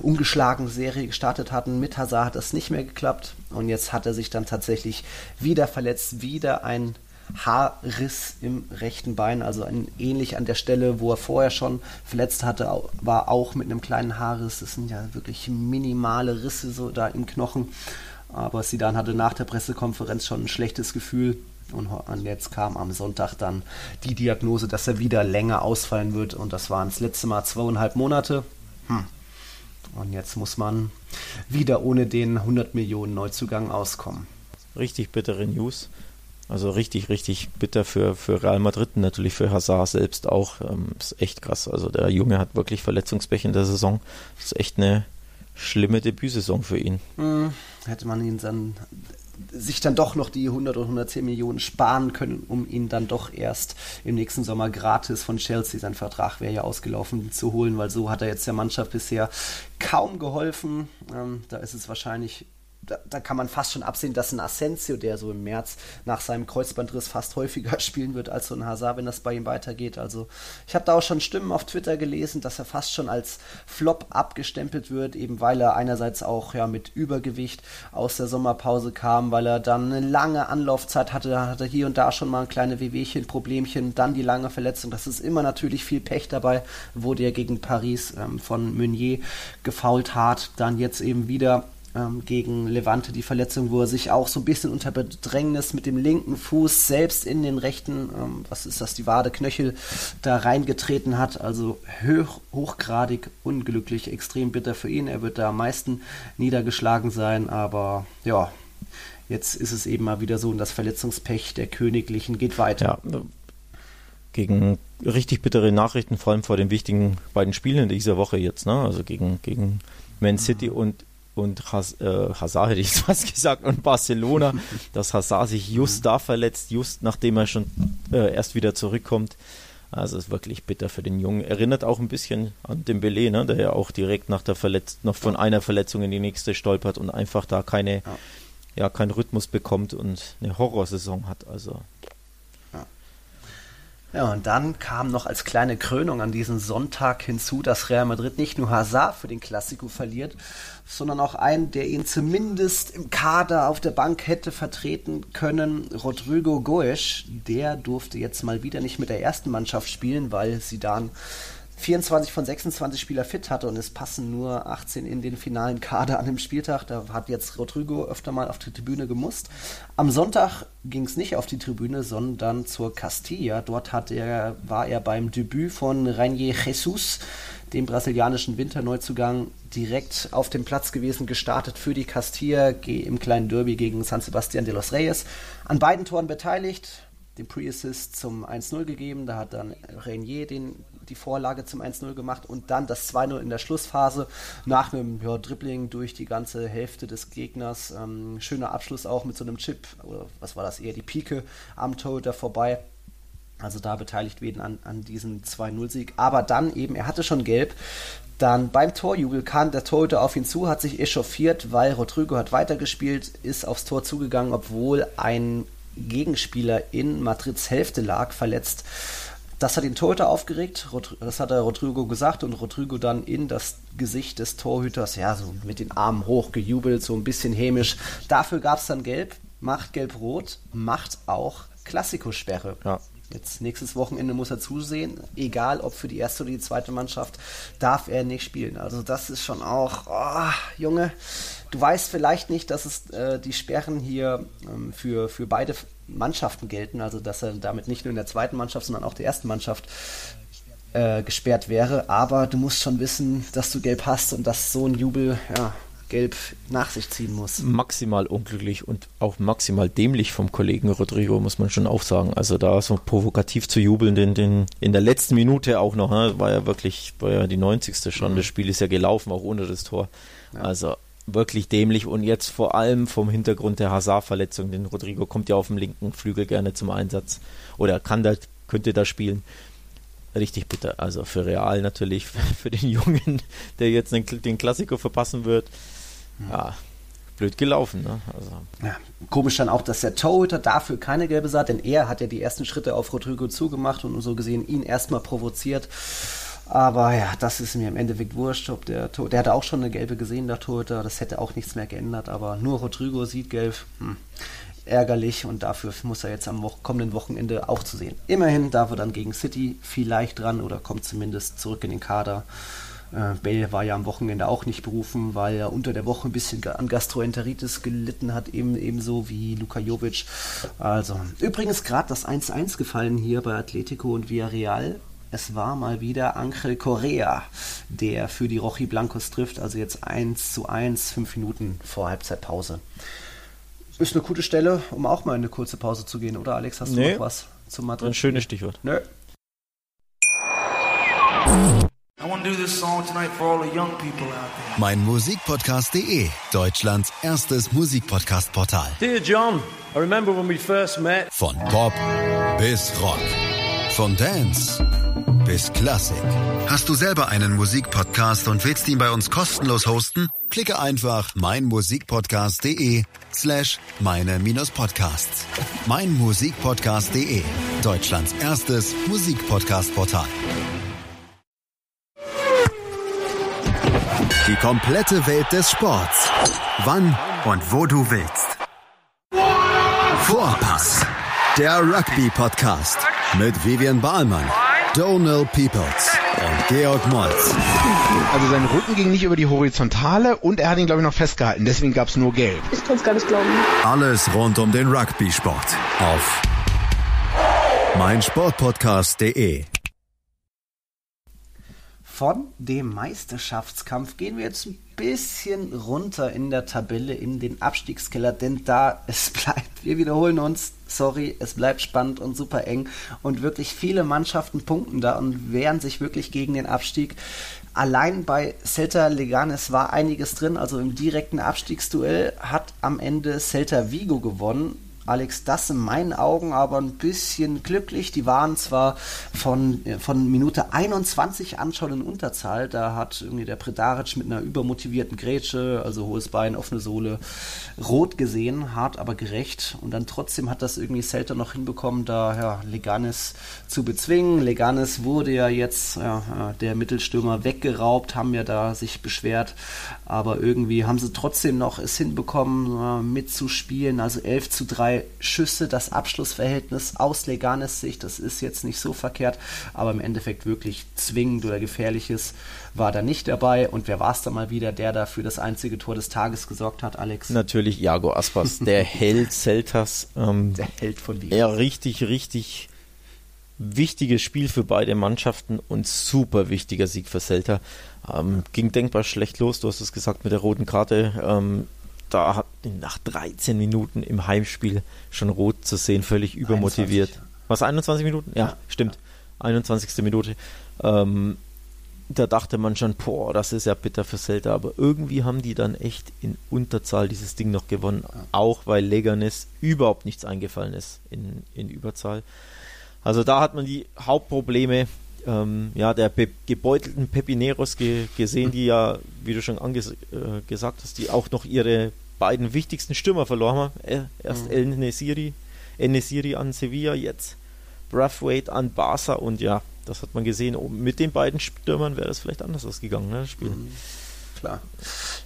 ungeschlagene Serie gestartet hatten. Mit Hazard hat das nicht mehr geklappt und jetzt hat er sich dann tatsächlich wieder verletzt, wieder ein Haarriss im rechten Bein, also ein, ähnlich an der Stelle, wo er vorher schon verletzt hatte, war auch mit einem kleinen Haarriss. Das sind ja wirklich minimale Risse so da im Knochen. Aber Sidan hatte nach der Pressekonferenz schon ein schlechtes Gefühl. Und jetzt kam am Sonntag dann die Diagnose, dass er wieder länger ausfallen wird. Und das waren das letzte Mal zweieinhalb Monate. Hm. Und jetzt muss man wieder ohne den 100 Millionen Neuzugang auskommen. Richtig bittere News. Also richtig, richtig bitter für, für Real Madrid und natürlich für Hazard selbst auch. Ähm, ist echt krass. Also der Junge hat wirklich Verletzungspech in der Saison. Das ist echt eine schlimme Debütsaison für ihn. Hm, hätte man ihn dann sich dann doch noch die 100 oder 110 Millionen sparen können, um ihn dann doch erst im nächsten Sommer gratis von Chelsea, sein Vertrag wäre ja ausgelaufen, zu holen, weil so hat er jetzt der Mannschaft bisher kaum geholfen. Ähm, da ist es wahrscheinlich da, da, kann man fast schon absehen, dass ein Asensio, der so im März nach seinem Kreuzbandriss fast häufiger spielen wird als so ein Hazard, wenn das bei ihm weitergeht. Also ich habe da auch schon Stimmen auf Twitter gelesen, dass er fast schon als Flop abgestempelt wird, eben weil er einerseits auch ja mit Übergewicht aus der Sommerpause kam, weil er dann eine lange Anlaufzeit hatte, hatte hier und da schon mal ein kleine Wehwehchen, Problemchen, dann die lange Verletzung. Das ist immer natürlich viel Pech dabei, wurde er gegen Paris ähm, von Meunier gefault hart, dann jetzt eben wieder ähm, gegen Levante die Verletzung, wo er sich auch so ein bisschen unter Bedrängnis mit dem linken Fuß selbst in den rechten, ähm, was ist das, die Wade, Knöchel da reingetreten hat. Also hoch, hochgradig unglücklich, extrem bitter für ihn. Er wird da am meisten niedergeschlagen sein, aber ja, jetzt ist es eben mal wieder so und das Verletzungspech der Königlichen geht weiter. Ja, gegen richtig bittere Nachrichten, vor allem vor den wichtigen beiden Spielen in dieser Woche jetzt, ne? Also gegen, gegen Man City und und Has, äh, Hazard hätte ich fast gesagt und Barcelona, dass Hazard sich just da verletzt, just nachdem er schon äh, erst wieder zurückkommt. Also ist wirklich bitter für den Jungen. Erinnert auch ein bisschen an den Belay, ne, der ja auch direkt nach der Verletz noch von einer Verletzung in die nächste stolpert und einfach da keine, ja, ja keinen Rhythmus bekommt und eine Horrorsaison hat. Also Ja, und dann kam noch als kleine Krönung an diesem Sonntag hinzu, dass Real Madrid nicht nur Hazard für den Klassiko verliert, sondern auch einen, der ihn zumindest im Kader auf der Bank hätte vertreten können, Rodrigo Goes. Der durfte jetzt mal wieder nicht mit der ersten Mannschaft spielen, weil sie dann 24 von 26 Spieler fit hatte und es passen nur 18 in den finalen Kader an dem Spieltag. Da hat jetzt Rodrigo öfter mal auf die Tribüne gemusst. Am Sonntag ging es nicht auf die Tribüne, sondern zur Castilla. Dort hat er, war er beim Debüt von Rainier Jesus, dem brasilianischen Winterneuzugang, direkt auf dem Platz gewesen, gestartet für die Castilla im kleinen Derby gegen San Sebastián de los Reyes. An beiden Toren beteiligt, den Pre-Assist zum 1-0 gegeben. Da hat dann Renier den die Vorlage zum 1-0 gemacht und dann das 2-0 in der Schlussphase nach einem ja, Dribbling durch die ganze Hälfte des Gegners. Ähm, schöner Abschluss auch mit so einem Chip, oder was war das eher, die Pike am Torhüter vorbei. Also da beteiligt werden an, an diesem 2-0-Sieg. Aber dann eben, er hatte schon gelb. Dann beim Torjubel kam der Torhüter auf ihn zu, hat sich echauffiert, weil Rodrigo hat weitergespielt, ist aufs Tor zugegangen, obwohl ein Gegenspieler in Madrids Hälfte lag, verletzt. Das hat den Torhüter aufgeregt, das hat er Rodrigo gesagt und Rodrigo dann in das Gesicht des Torhüters, ja, so mit den Armen hoch gejubelt, so ein bisschen hämisch. Dafür gab es dann Gelb, macht Gelb-Rot, macht auch Klassikosperre. Ja. Jetzt nächstes Wochenende muss er zusehen, egal ob für die erste oder die zweite Mannschaft, darf er nicht spielen. Also das ist schon auch, oh, Junge, du weißt vielleicht nicht, dass es äh, die Sperren hier ähm, für, für beide Mannschaften gelten, also dass er damit nicht nur in der zweiten Mannschaft, sondern auch der ersten Mannschaft äh, gesperrt wäre. Aber du musst schon wissen, dass du gelb hast und dass so ein Jubel, ja, gelb nach sich ziehen muss. Maximal unglücklich und auch maximal dämlich vom Kollegen Rodrigo, muss man schon auch sagen. Also da so provokativ zu jubeln, den, den in der letzten Minute auch noch, ne, war ja wirklich, war ja die 90. schon, mhm. das Spiel ist ja gelaufen, auch ohne das Tor. Ja. Also wirklich dämlich und jetzt vor allem vom Hintergrund der Hazard-Verletzung, denn Rodrigo kommt ja auf dem linken Flügel gerne zum Einsatz oder kann da, könnte da spielen. Richtig bitter. Also für Real natürlich, für den Jungen, der jetzt den, den Klassiker verpassen wird. Ja, blöd gelaufen. Ne? Also. Ja, komisch dann auch, dass der Torhüter dafür keine gelbe sah, denn er hat ja die ersten Schritte auf Rodrigo zugemacht und so gesehen ihn erstmal provoziert. Aber ja, das ist mir im Endeffekt wurscht. Ob der, der hatte auch schon eine gelbe gesehen, der Torhüter. Das hätte auch nichts mehr geändert. Aber nur Rodrigo sieht gelb. Hm, ärgerlich und dafür muss er jetzt am Wo kommenden Wochenende auch zu sehen. Immerhin darf er dann gegen City vielleicht dran oder kommt zumindest zurück in den Kader. Äh, Bale war ja am Wochenende auch nicht berufen, weil er unter der Woche ein bisschen an Gastroenteritis gelitten hat, eben, ebenso wie Luka Jovic. Also, übrigens gerade das 1-1 gefallen hier bei Atletico und Villarreal. Es war mal wieder Angel Correa, der für die Rochi Blancos trifft. Also jetzt 1 zu 1, 5 Minuten vor Halbzeitpause. Ist eine gute Stelle, um auch mal in eine kurze Pause zu gehen, oder Alex? Hast du nee, noch was zum Madrid? Ein schönes Stichwort. Nö. Mein Musikpodcast.de, Deutschlands erstes Musikpodcast-Portal. Dear John, I remember when we first met. Von Pop bis Rock. Von Dance bis Klassik. Hast du selber einen Musikpodcast und willst ihn bei uns kostenlos hosten? Klicke einfach meinmusikpodcast.de slash meine-podcasts. Meinmusikpodcast.de, Deutschlands erstes Musikpodcast-Portal. Die komplette Welt des Sports. Wann und wo du willst. Vorpass. Der Rugby-Podcast mit Vivian Bahlmann Donald Peoples und Georg Moltz. Also sein Rücken ging nicht über die Horizontale und er hat ihn, glaube ich, noch festgehalten. Deswegen gab es nur Gelb. Ich kann es gar nicht glauben. Alles rund um den Rugby-Sport auf meinsportpodcast.de von dem Meisterschaftskampf gehen wir jetzt ein bisschen runter in der Tabelle in den Abstiegskeller, denn da es bleibt, wir wiederholen uns, sorry, es bleibt spannend und super eng und wirklich viele Mannschaften punkten da und wehren sich wirklich gegen den Abstieg. Allein bei Celta Leganes war einiges drin, also im direkten Abstiegsduell hat am Ende Celta Vigo gewonnen Alex, das in meinen Augen aber ein bisschen glücklich. Die waren zwar von, äh, von Minute 21 an schon in Unterzahl. Da hat irgendwie der Predaric mit einer übermotivierten Grätsche, also hohes Bein, offene Sohle, rot gesehen, hart aber gerecht. Und dann trotzdem hat das irgendwie Celta noch hinbekommen, da ja, Leganes zu bezwingen. Leganes wurde ja jetzt ja, der Mittelstürmer weggeraubt, haben ja da sich beschwert. Aber irgendwie haben sie trotzdem noch es hinbekommen, mitzuspielen. Also 11 zu 3 Schüsse, das Abschlussverhältnis aus Leganes Sicht, das ist jetzt nicht so verkehrt, aber im Endeffekt wirklich zwingend oder gefährliches war da nicht dabei. Und wer war es da mal wieder, der da für das einzige Tor des Tages gesorgt hat, Alex? Natürlich Jago Aspas, der Held Celtas. Ähm, der Held von Liga. Ja, richtig, richtig wichtiges Spiel für beide Mannschaften und super wichtiger Sieg für Celta. Ähm, ging denkbar schlecht los, du hast es gesagt mit der roten Karte. Ähm, da hat nach 13 Minuten im Heimspiel schon rot zu sehen, völlig übermotiviert. 21. Was, 21 Minuten? Ja, ja stimmt. Ja. 21. Minute. Ähm, da dachte man schon, boah, das ist ja bitter für Celta, aber irgendwie haben die dann echt in Unterzahl dieses Ding noch gewonnen, auch weil Leganes überhaupt nichts eingefallen ist in, in Überzahl. Also da hat man die Hauptprobleme ähm, ja, der gebeutelten Pepineros ge gesehen, die ja, wie du schon anges äh, gesagt hast, die auch noch ihre beiden wichtigsten Stürmer verloren haben. Erst mhm. El Nesiri, El Nesiri an Sevilla, jetzt Brathwaite an Barca und ja, das hat man gesehen. Mit den beiden Stürmern wäre das vielleicht anders ausgegangen, ne, das Spiel. Mhm klar.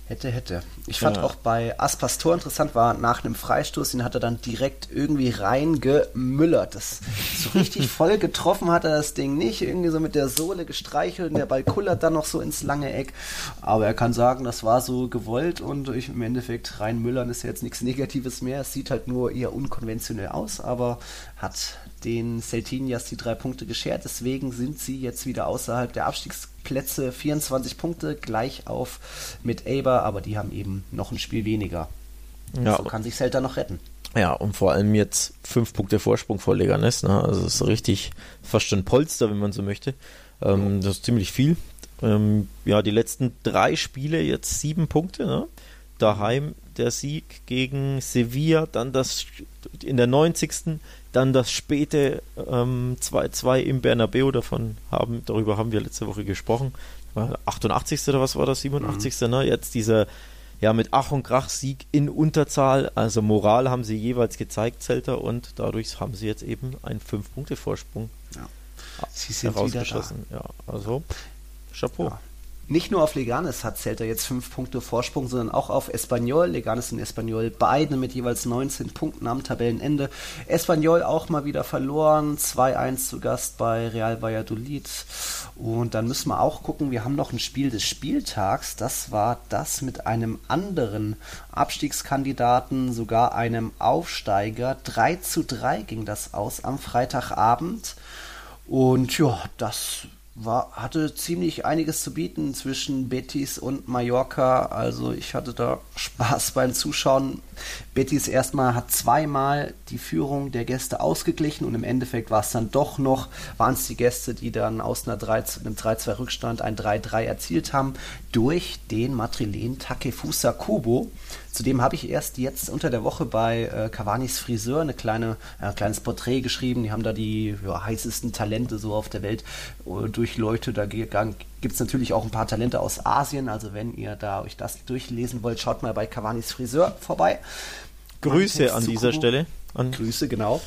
Hätte, hätte. Ich fand ja. auch bei Aspas Tor interessant war, nach einem Freistoß, den hat er dann direkt irgendwie reingemüllert. Das so richtig voll getroffen hat er das Ding nicht. Irgendwie so mit der Sohle gestreichelt und der Ball kullert dann noch so ins lange Eck. Aber er kann sagen, das war so gewollt und ich, im Endeffekt reinmüllern ist ja jetzt nichts Negatives mehr. Es sieht halt nur eher unkonventionell aus, aber hat den Celtinias die drei Punkte geschert. Deswegen sind sie jetzt wieder außerhalb der Abstiegsplätze. 24 Punkte gleich auf mit Aber, aber die haben eben noch ein Spiel weniger. Ja. So kann sich Celta noch retten. Ja, und vor allem jetzt fünf Punkte Vorsprung vor Leganes. Ne? Also es ist richtig fast schon Polster, wenn man so möchte. Ähm. Das ist ziemlich viel. Ähm, ja, die letzten drei Spiele jetzt sieben Punkte. Ne? Daheim der Sieg gegen Sevilla, dann das in der 90 dann das späte 2-2 ähm, im Bernabeu, davon haben, darüber haben wir letzte Woche gesprochen. 88. oder was war das? 87. Mhm. Ne? Jetzt dieser ja mit Ach und Krach Sieg in Unterzahl. Also Moral haben sie jeweils gezeigt, Zelter, und dadurch haben sie jetzt eben einen 5-Punkte-Vorsprung ja. sie sind herausgeschossen. Ja, also Chapeau. Ja. Nicht nur auf Leganes hat Celta jetzt fünf Punkte Vorsprung, sondern auch auf Espanyol. Leganes und Espanyol beide mit jeweils 19 Punkten am Tabellenende. Espanyol auch mal wieder verloren, 2-1 zu Gast bei Real Valladolid. Und dann müssen wir auch gucken, wir haben noch ein Spiel des Spieltags. Das war das mit einem anderen Abstiegskandidaten, sogar einem Aufsteiger. 3 zu 3 ging das aus am Freitagabend. Und ja, das war, hatte ziemlich einiges zu bieten zwischen Betis und Mallorca. Also ich hatte da Spaß beim Zuschauen. Betis erstmal hat zweimal die Führung der Gäste ausgeglichen und im Endeffekt war es dann doch noch, waren es die Gäste, die dann aus einer 3, einem 3-2 Rückstand ein 3-3 erzielt haben durch den Madrilen Takefusa Kubo. Zudem habe ich erst jetzt unter der Woche bei äh, Cavanis Friseur eine kleine, äh, ein kleines Porträt geschrieben. Die haben da die ja, heißesten Talente so auf der Welt äh, durchleuchtet. Da gibt es natürlich auch ein paar Talente aus Asien. Also wenn ihr da euch das durchlesen wollt, schaut mal bei Cavanis Friseur vorbei. Grüße an dieser Stelle. An Grüße, genau.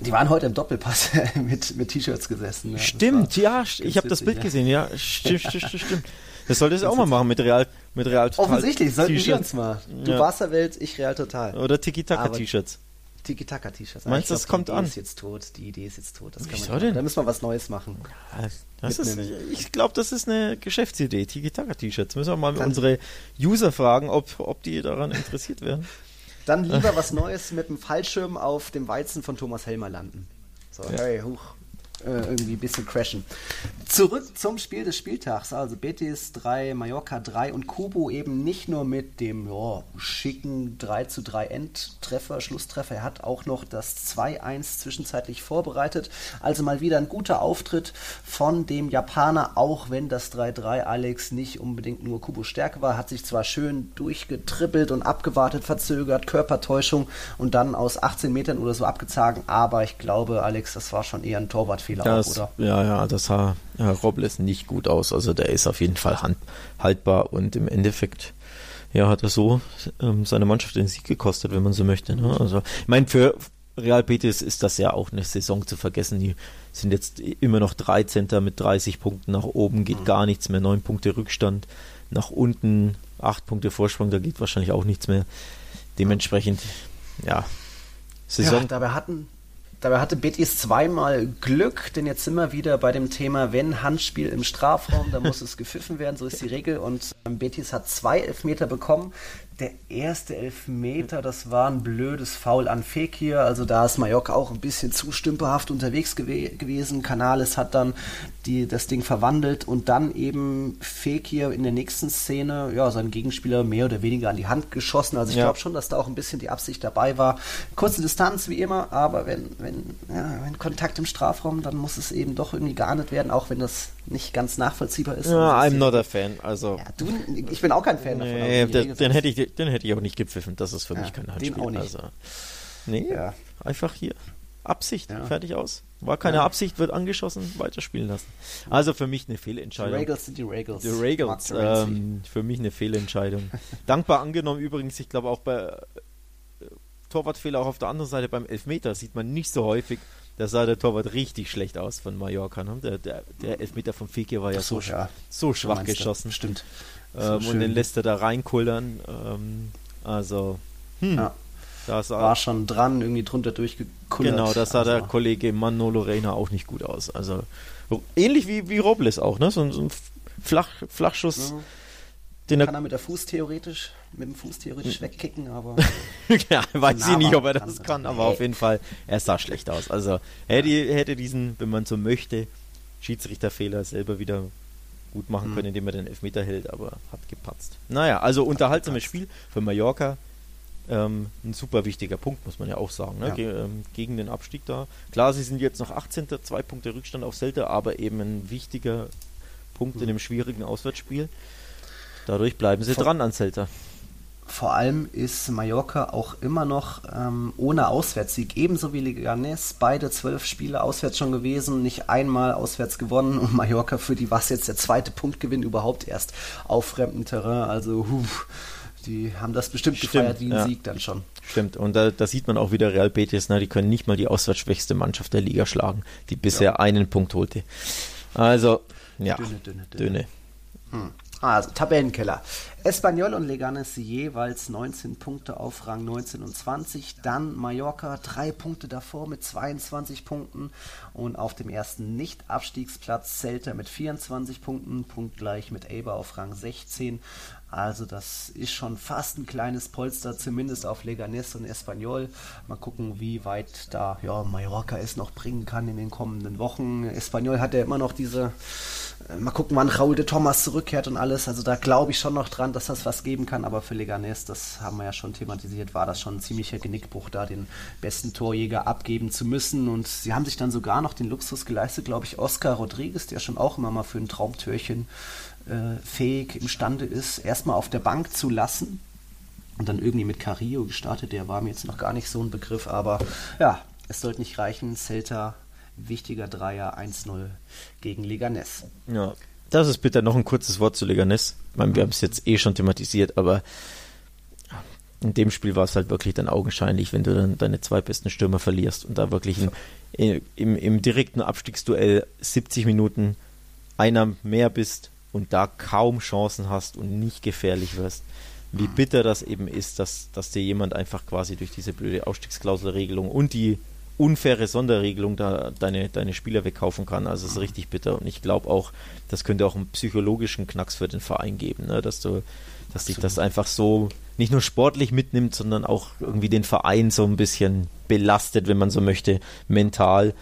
Die waren heute im Doppelpass mit, mit T-Shirts gesessen. Ja. Stimmt, ja, ich habe das Bild ja. gesehen, ja. Stimmt, stimmt, stimmt, stimmt. Das solltest du auch mal machen mit Real, mit Real Total. Offensichtlich, sollten wir uns mal. Du ja. Barca-Welt, ich Real Total. Oder Tiki-Taka-T-Shirts. Tiki-Taka-T-Shirts. Meinst du, das kommt an? Die Idee ist jetzt tot. Die Idee ist jetzt tot. Das kann Wieso man denn? Da müssen wir was Neues machen. Das ist, ich glaube, das ist eine Geschäftsidee. Tiki-Taka-T-Shirts. Müssen wir mal unsere User fragen, ob, ob die daran interessiert wären. Dann lieber was Neues mit dem Fallschirm auf dem Weizen von Thomas Helmer landen. So, hey, huch. Äh, irgendwie ein bisschen crashen. Zurück zum Spiel des Spieltags. Also Betis 3, Mallorca 3 und Kubo eben nicht nur mit dem ja, schicken 3 zu 3 Endtreffer, Schlusstreffer. Er hat auch noch das 2-1 zwischenzeitlich vorbereitet. Also mal wieder ein guter Auftritt von dem Japaner, auch wenn das 3-3 Alex nicht unbedingt nur Kubo Stärke war. Hat sich zwar schön durchgetrippelt und abgewartet, verzögert, Körpertäuschung und dann aus 18 Metern oder so abgezogen. Aber ich glaube, Alex, das war schon eher ein Torwartfehler. Fehler das, auch, oder? Ja, ja, das sah ja, Robles nicht gut aus. Also der ist auf jeden Fall hand, haltbar und im Endeffekt ja, hat er so ähm, seine Mannschaft den Sieg gekostet, wenn man so möchte. Ne? Also, ich meine, für Real Betis ist das ja auch eine Saison zu vergessen. Die sind jetzt immer noch 13. mit 30 Punkten. Nach oben geht mhm. gar nichts mehr. 9 Punkte Rückstand. Nach unten 8 Punkte Vorsprung. Da geht wahrscheinlich auch nichts mehr. Dementsprechend, ja, Saison. Ja, dabei hatten, Dabei hatte Betis zweimal Glück, denn jetzt sind wir wieder bei dem Thema, wenn Handspiel im Strafraum, dann muss es gepfiffen werden, so ist die Regel. Und ähm, Betis hat zwei Elfmeter bekommen der erste Elfmeter, das war ein blödes Foul an Fekir. Also da ist Mallorca auch ein bisschen zu stümperhaft unterwegs gew gewesen. Canales hat dann die, das Ding verwandelt und dann eben Fekir in der nächsten Szene, ja, seinen Gegenspieler mehr oder weniger an die Hand geschossen. Also ich ja. glaube schon, dass da auch ein bisschen die Absicht dabei war. Kurze Distanz wie immer, aber wenn, wenn, ja, wenn Kontakt im Strafraum, dann muss es eben doch irgendwie geahndet werden, auch wenn das nicht ganz nachvollziehbar ist. Ja, I'm not a fan. Also, ja, du, ich bin auch kein Fan nee, davon. Den, den, hätte ich, den hätte ich auch nicht gepfiffen. Das ist für ja, mich kein Handspiel. Den auch nicht. Also, nee, ja. einfach hier. Absicht, fertig aus. War keine. Absicht, wird angeschossen, weiterspielen lassen. Also für mich eine Fehlentscheidung. Die Regals sind die Regals. Die Regals, ähm, für mich eine Fehlentscheidung. Dankbar angenommen übrigens, ich glaube auch bei äh, Torwartfehler auch auf der anderen Seite beim Elfmeter sieht man nicht so häufig. Da sah der Torwart richtig schlecht aus von Mallorca. Ne? Der, der, der Elfmeter von Feke war ja so, so, ja. so schwach geschossen. Stimmt. Ähm, so und den lässt er da reinkullern. Ähm, also, hm. Ja. Das war schon dran, irgendwie drunter durchgekullert. Genau, das sah also. der Kollege Manolo Reina auch nicht gut aus. Also ähnlich wie, wie Robles auch, ne? So, so ein Flach, Flachschuss. Ja. Den kann er mit der Fuß theoretisch, mit dem Fuß theoretisch hm. wegkicken, aber. ja, weiß ich nicht, ob er das kann, aber auf jeden Fall, er sah schlecht aus. Also hätte, hätte diesen, wenn man so möchte, Schiedsrichterfehler selber wieder gut machen mhm. können, indem er den Elfmeter hält, aber hat gepatzt. Naja, also unterhaltsames Spiel für Mallorca. Ähm, ein super wichtiger Punkt, muss man ja auch sagen, ne? ja. Ge ähm, gegen den Abstieg da. Klar, sie sind jetzt noch 18. zwei Punkte Rückstand auf Celta, aber eben ein wichtiger Punkt mhm. in einem schwierigen Auswärtsspiel. Dadurch bleiben sie Vor dran an Celta. Vor allem ist Mallorca auch immer noch ähm, ohne Auswärtssieg, ebenso wie Leganes, beide zwölf Spiele auswärts schon gewesen, nicht einmal auswärts gewonnen und Mallorca für die war es jetzt der zweite Punktgewinn überhaupt erst auf fremdem Terrain. Also huh, die haben das bestimmt Stimmt, gefeiert wie ein ja. Sieg dann schon. Stimmt, und da, da, sieht man auch wieder Real Betis, na, die können nicht mal die auswärtsschwächste Mannschaft der Liga schlagen, die bisher ja. einen Punkt holte. Also, ja, dünne, dünne. dünne. dünne. Hm. Also Tabellenkeller. Espanyol und Leganes jeweils 19 Punkte auf Rang 19 und 20. Dann Mallorca drei Punkte davor mit 22 Punkten. Und auf dem ersten Nicht-Abstiegsplatz Celta mit 24 Punkten, punktgleich mit Eber auf Rang 16. Also das ist schon fast ein kleines Polster, zumindest auf Leganés und Espanyol. Mal gucken, wie weit da ja, Mallorca es noch bringen kann in den kommenden Wochen. Espanyol hat ja immer noch diese, äh, mal gucken, wann Raúl de Thomas zurückkehrt und alles. Also da glaube ich schon noch dran, dass das was geben kann. Aber für Leganés, das haben wir ja schon thematisiert, war das schon ein ziemlicher Genickbruch, da den besten Torjäger abgeben zu müssen. Und sie haben sich dann sogar noch den Luxus geleistet, glaube ich, Oscar Rodriguez, der schon auch immer mal für ein Traumtürchen äh, fähig, imstande ist, erstmal auf der Bank zu lassen. Und dann irgendwie mit Carillo gestartet, der war mir jetzt noch gar nicht so ein Begriff, aber ja, es sollte nicht reichen. Celta, wichtiger Dreier, 1-0 gegen Leganes. Ja, das ist bitte noch ein kurzes Wort zu Leganes. Ich meine, wir haben es jetzt eh schon thematisiert, aber in dem Spiel war es halt wirklich dann augenscheinlich, wenn du dann deine zwei besten Stürmer verlierst und da wirklich im, im, im direkten Abstiegsduell 70 Minuten einer mehr bist und da kaum Chancen hast und nicht gefährlich wirst. Wie mhm. bitter das eben ist, dass, dass dir jemand einfach quasi durch diese blöde Ausstiegsklauselregelung und die unfaire Sonderregelung da deine, deine Spieler wegkaufen kann. Also es ist richtig bitter. Und ich glaube auch, das könnte auch einen psychologischen Knacks für den Verein geben, ne? dass du, dass dich das einfach so nicht nur sportlich mitnimmt, sondern auch irgendwie den Verein so ein bisschen belastet, wenn man so möchte, mental.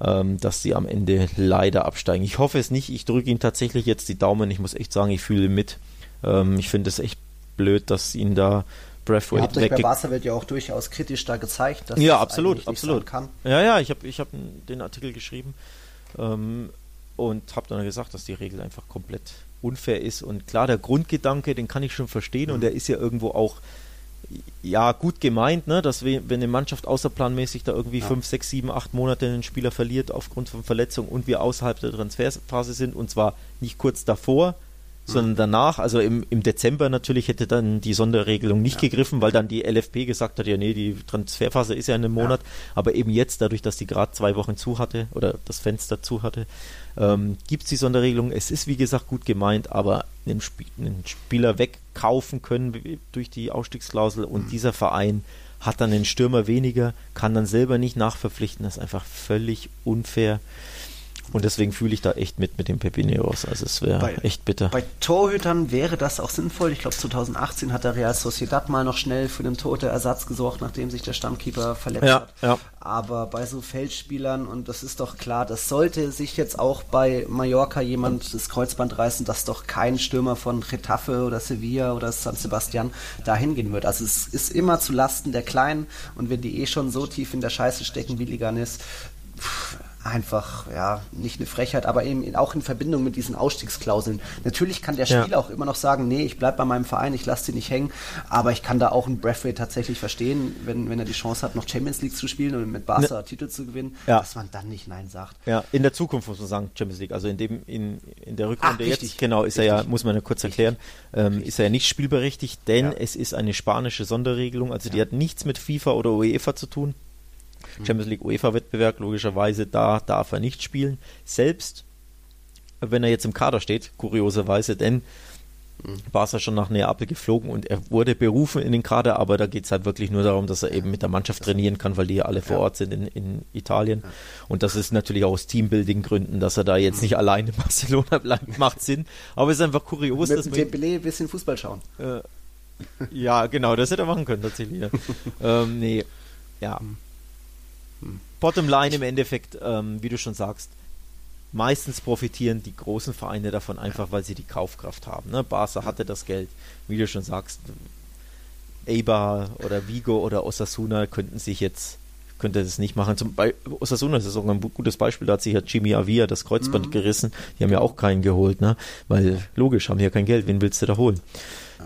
Ähm, dass sie am Ende leider absteigen. Ich hoffe es nicht. Ich drücke ihnen tatsächlich jetzt die Daumen. Ich muss echt sagen, ich fühle mit. Ähm, ich finde es echt blöd, dass ihn da Braithwaite ja, bei Barca wird ja auch durchaus kritisch da gezeigt, dass ja, absolut, absolut. kann. Ja, ja, ich habe ich hab den Artikel geschrieben ähm, und habe dann gesagt, dass die Regel einfach komplett unfair ist. Und klar, der Grundgedanke, den kann ich schon verstehen mhm. und der ist ja irgendwo auch ja, gut gemeint, ne, dass wir, wenn eine Mannschaft außerplanmäßig da irgendwie ja. fünf, sechs, sieben, acht Monate einen Spieler verliert aufgrund von Verletzung und wir außerhalb der Transferphase sind und zwar nicht kurz davor, sondern danach, also im, im Dezember natürlich hätte dann die Sonderregelung nicht ja. gegriffen, weil dann die LFP gesagt hat, ja nee, die Transferphase ist ja in einem Monat, ja. aber eben jetzt, dadurch, dass die gerade zwei Wochen zu hatte oder das Fenster zu hatte, ähm, gibt es die Sonderregelung. Es ist wie gesagt gut gemeint, aber einen, Sp einen Spieler wegkaufen können durch die Ausstiegsklausel und mhm. dieser Verein hat dann einen Stürmer weniger, kann dann selber nicht nachverpflichten, das ist einfach völlig unfair. Und deswegen fühle ich da echt mit mit den Pepineros. Also es wäre echt bitter. Bei Torhütern wäre das auch sinnvoll. Ich glaube 2018 hat der Real Sociedad mal noch schnell für den Tote-Ersatz gesorgt, nachdem sich der Stammkeeper verletzt ja, hat. Ja. Aber bei so Feldspielern, und das ist doch klar, das sollte sich jetzt auch bei Mallorca jemand das Kreuzband reißen, dass doch kein Stürmer von Getafe oder Sevilla oder San Sebastian dahin gehen wird. Also es ist immer zu Lasten der Kleinen und wenn die eh schon so tief in der Scheiße stecken wie Liganis, pff, einfach, ja, nicht eine Frechheit, aber eben auch in Verbindung mit diesen Ausstiegsklauseln. Natürlich kann der Spieler ja. auch immer noch sagen, nee, ich bleib bei meinem Verein, ich lasse den nicht hängen, aber ich kann da auch einen Braithwaite tatsächlich verstehen, wenn, wenn er die Chance hat, noch Champions League zu spielen und mit Barca ne. Titel zu gewinnen, ja. dass man dann nicht Nein sagt. Ja, in der Zukunft muss man sagen, Champions League, also in dem, in, in der Rückrunde Ach, jetzt, genau, ist richtig. er ja, muss man ja kurz erklären, ähm, ist er ja nicht spielberechtigt, denn es ist eine spanische Sonderregelung, also die hat nichts mit FIFA oder UEFA zu tun. Champions League UEFA-Wettbewerb, logischerweise, da darf er nicht spielen. Selbst wenn er jetzt im Kader steht, kurioserweise, denn mhm. Barca schon nach Neapel geflogen und er wurde berufen in den Kader, aber da geht es halt wirklich nur darum, dass er eben mit der Mannschaft trainieren kann, weil die ja alle vor Ort sind in, in Italien. Und das ist natürlich auch aus Teambuilding-Gründen, dass er da jetzt nicht allein in Barcelona bleibt, macht Sinn. Aber es ist einfach kurios, mit dass man. Dembele ein bisschen Fußball schauen. Äh, ja, genau, das hätte er machen können, tatsächlich. Ja. ähm, nee, ja. Bottom line im Endeffekt, ähm, wie du schon sagst, meistens profitieren die großen Vereine davon einfach, weil sie die Kaufkraft haben. Ne? Barca hatte das Geld, wie du schon sagst. Eibar oder Vigo oder Osasuna könnten sich jetzt könnte das nicht machen. Zum Beispiel Osasuna ist auch ein gutes Beispiel. Da hat sich ja Jimmy Avia das Kreuzband mhm. gerissen. Die haben ja auch keinen geholt, ne? Weil logisch haben ja kein Geld. Wen willst du da holen?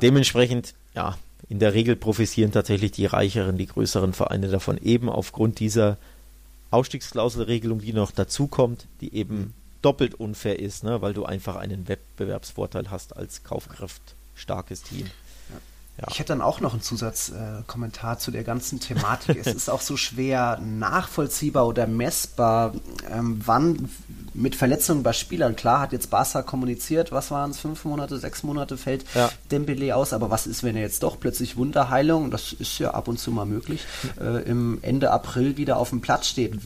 Dementsprechend, ja, in der Regel profitieren tatsächlich die reicheren, die größeren Vereine davon, eben aufgrund dieser Ausstiegsklauselregelung, die noch dazukommt, die eben mhm. doppelt unfair ist, ne, weil du einfach einen Wettbewerbsvorteil hast als kaufkraftstarkes Team. Ja. Ich hätte dann auch noch einen Zusatzkommentar äh, zu der ganzen Thematik. es ist auch so schwer nachvollziehbar oder messbar, ähm, wann mit Verletzungen bei Spielern, klar hat jetzt Barca kommuniziert, was waren es, fünf Monate, sechs Monate fällt ja. Dembele aus, aber was ist, wenn er jetzt doch plötzlich Wunderheilung, das ist ja ab und zu mal möglich, äh, im Ende April wieder auf dem Platz steht?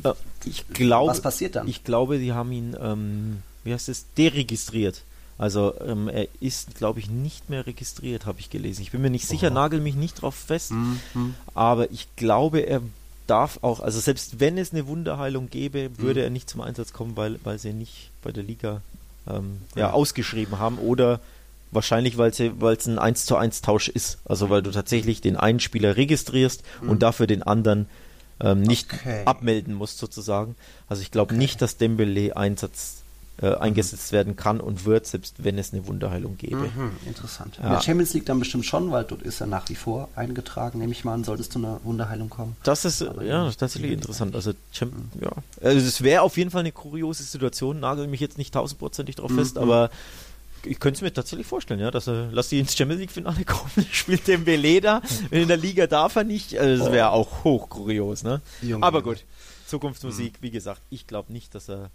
Ich glaube, was passiert dann? Ich glaube, die haben ihn, ähm, wie heißt es, deregistriert. Also ähm, er ist, glaube ich, nicht mehr registriert, habe ich gelesen. Ich bin mir nicht sicher, oh. nagel mich nicht drauf fest, mhm. aber ich glaube, er darf auch, also selbst wenn es eine Wunderheilung gäbe, würde mhm. er nicht zum Einsatz kommen, weil, weil sie nicht bei der Liga ähm, ja, ausgeschrieben haben oder wahrscheinlich, weil es ein 1 zu 1 Tausch ist. Also weil du tatsächlich den einen Spieler registrierst mhm. und dafür den anderen ähm, nicht okay. abmelden musst sozusagen. Also ich glaube okay. nicht, dass Dembele Einsatz äh, eingesetzt werden kann und wird, selbst wenn es eine Wunderheilung gäbe. Mhm, interessant. Ja. In der Champions League dann bestimmt schon, weil dort ist er nach wie vor eingetragen, nehme ich mal an, solltest du eine Wunderheilung kommen. Das ist, Aber ja, das ist tatsächlich interessant. Also, mhm. ja. Also, es wäre auf jeden Fall eine kuriose Situation, nagel mich jetzt nicht tausendprozentig drauf mhm. fest, aber ich könnte es mir tatsächlich vorstellen, ja, dass er, lass die ins Champions League Finale kommen, spielt den Beleda, in der Liga darf er nicht, also das wäre auch hoch kurios, ne? Junge, Aber gut, Zukunftsmusik, mhm. wie gesagt, ich glaube nicht, dass er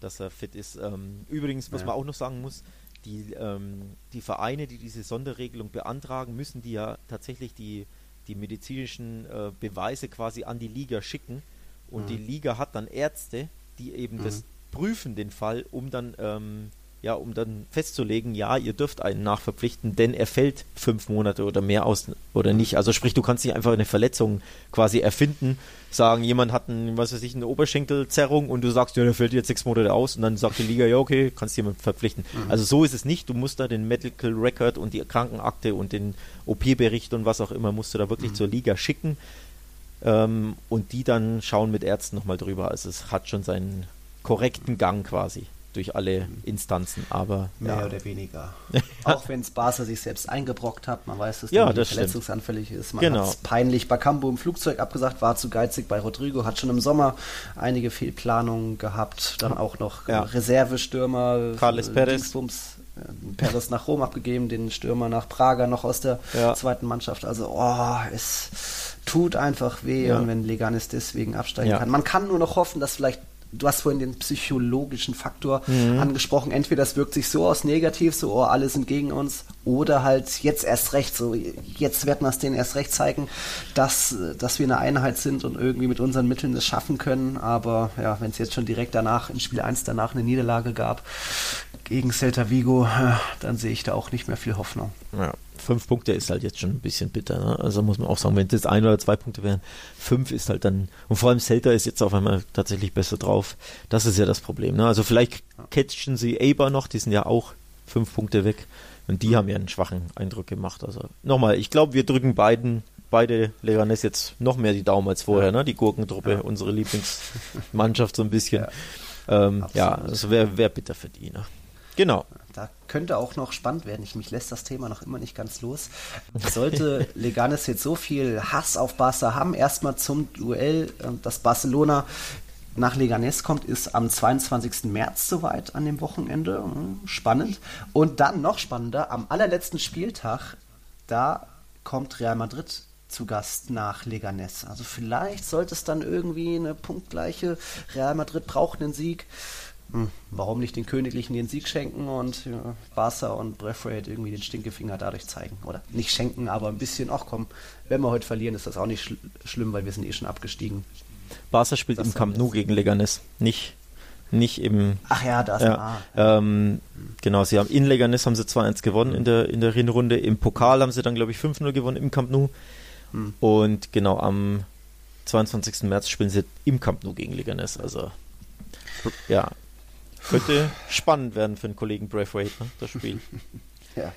dass er fit ist. Ähm, übrigens, was ja. man auch noch sagen muss, die, ähm, die Vereine, die diese Sonderregelung beantragen, müssen die ja tatsächlich die, die medizinischen äh, Beweise quasi an die Liga schicken. Und mhm. die Liga hat dann Ärzte, die eben mhm. das prüfen, den Fall, um dann ähm, ja, um dann festzulegen, ja, ihr dürft einen nachverpflichten, denn er fällt fünf Monate oder mehr aus oder nicht. Also sprich, du kannst nicht einfach eine Verletzung quasi erfinden, sagen, jemand hat ein, was weiß ich, eine Oberschenkelzerrung und du sagst, ja, der fällt jetzt sechs Monate aus und dann sagt die Liga, ja, okay, kannst jemand verpflichten. Mhm. Also so ist es nicht. Du musst da den Medical Record und die Krankenakte und den OP-Bericht und was auch immer musst du da wirklich mhm. zur Liga schicken. Ähm, und die dann schauen mit Ärzten nochmal drüber. Also es hat schon seinen korrekten Gang quasi durch alle Instanzen, aber mehr ja. oder weniger. Auch wenn es Barca sich selbst eingebrockt hat, man weiß, dass ja, das verletzungsanfällig stimmt. ist. Man genau. hat peinlich bei Cambo im Flugzeug abgesagt, war zu geizig bei Rodrigo, hat schon im Sommer einige Fehlplanungen gehabt, dann auch noch ja. Reservestürmer, Carles Perez. Perez nach Rom abgegeben, den Stürmer nach Prager noch aus der ja. zweiten Mannschaft. Also, oh, es tut einfach weh, ja. und wenn Leganes deswegen absteigen ja. kann. Man kann nur noch hoffen, dass vielleicht du hast vorhin den psychologischen Faktor mhm. angesprochen. Entweder das wirkt sich so aus negativ, so, oh, alle sind gegen uns, oder halt jetzt erst recht, so, jetzt werden wir es denen erst recht zeigen, dass, dass wir eine Einheit sind und irgendwie mit unseren Mitteln das schaffen können. Aber ja, wenn es jetzt schon direkt danach, in Spiel 1 danach eine Niederlage gab gegen Celta Vigo, dann sehe ich da auch nicht mehr viel Hoffnung. Ja fünf Punkte ist halt jetzt schon ein bisschen bitter. Ne? Also muss man auch sagen, wenn das ein oder zwei Punkte wären, fünf ist halt dann, und vor allem Celta ist jetzt auf einmal tatsächlich besser drauf. Das ist ja das Problem. Ne? Also vielleicht catchen sie Aber noch, die sind ja auch fünf Punkte weg. Und die haben ja einen schwachen Eindruck gemacht. Also nochmal, ich glaube, wir drücken beiden, beide Leganes jetzt noch mehr die Daumen als vorher, ne? Die Gurkentruppe, ja. unsere Lieblingsmannschaft so ein bisschen. Ja, ähm, ja also wäre wär bitter für die. Ne? Genau. Da könnte auch noch spannend werden. Ich, mich lässt das Thema noch immer nicht ganz los. Sollte Leganes jetzt so viel Hass auf Barca haben, erstmal zum Duell, äh, das Barcelona nach Leganes kommt, ist am 22. März soweit an dem Wochenende. Hm, spannend. Und dann noch spannender, am allerletzten Spieltag, da kommt Real Madrid zu Gast nach Leganes. Also vielleicht sollte es dann irgendwie eine punktgleiche. Real Madrid braucht einen Sieg warum nicht den Königlichen den Sieg schenken und ja, Barca und Braithwaite irgendwie den Stinkefinger dadurch zeigen. Oder nicht schenken, aber ein bisschen, ach komm, wenn wir heute verlieren, ist das auch nicht schl schlimm, weil wir sind eh schon abgestiegen. Barca spielt das im Camp Nou gegen Leganes, nicht, nicht im... Ach ja, das ja, ah. Ähm, Genau, sie haben in Leganes haben sie 2-1 gewonnen in der, in der Hinrunde. Im Pokal haben sie dann, glaube ich, 5-0 gewonnen im Camp Nou. Hm. Und genau, am 22. März spielen sie im Camp Nou gegen Leganes. Also ja, könnte spannend werden für den Kollegen Braithwaite, ne, das Spiel. ja,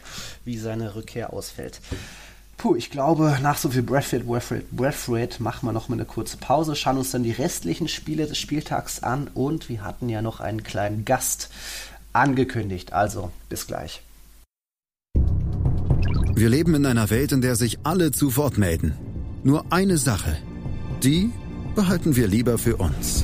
wie seine Rückkehr ausfällt. Puh, ich glaube, nach so viel Braithwaite, Braithwaite, Braithwaite machen wir noch mal eine kurze Pause, schauen uns dann die restlichen Spiele des Spieltags an und wir hatten ja noch einen kleinen Gast angekündigt. Also, bis gleich. Wir leben in einer Welt, in der sich alle zu Wort melden. Nur eine Sache. Die behalten wir lieber für uns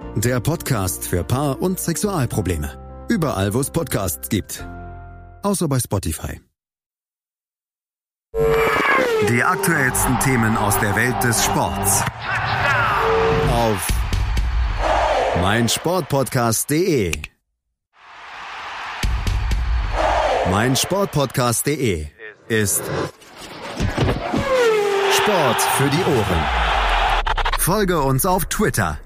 der Podcast für Paar- und Sexualprobleme. Überall, wo es Podcasts gibt. Außer bei Spotify. Die aktuellsten Themen aus der Welt des Sports. Auf meinsportpodcast.de. Meinsportpodcast.de ist Sport für die Ohren. Folge uns auf Twitter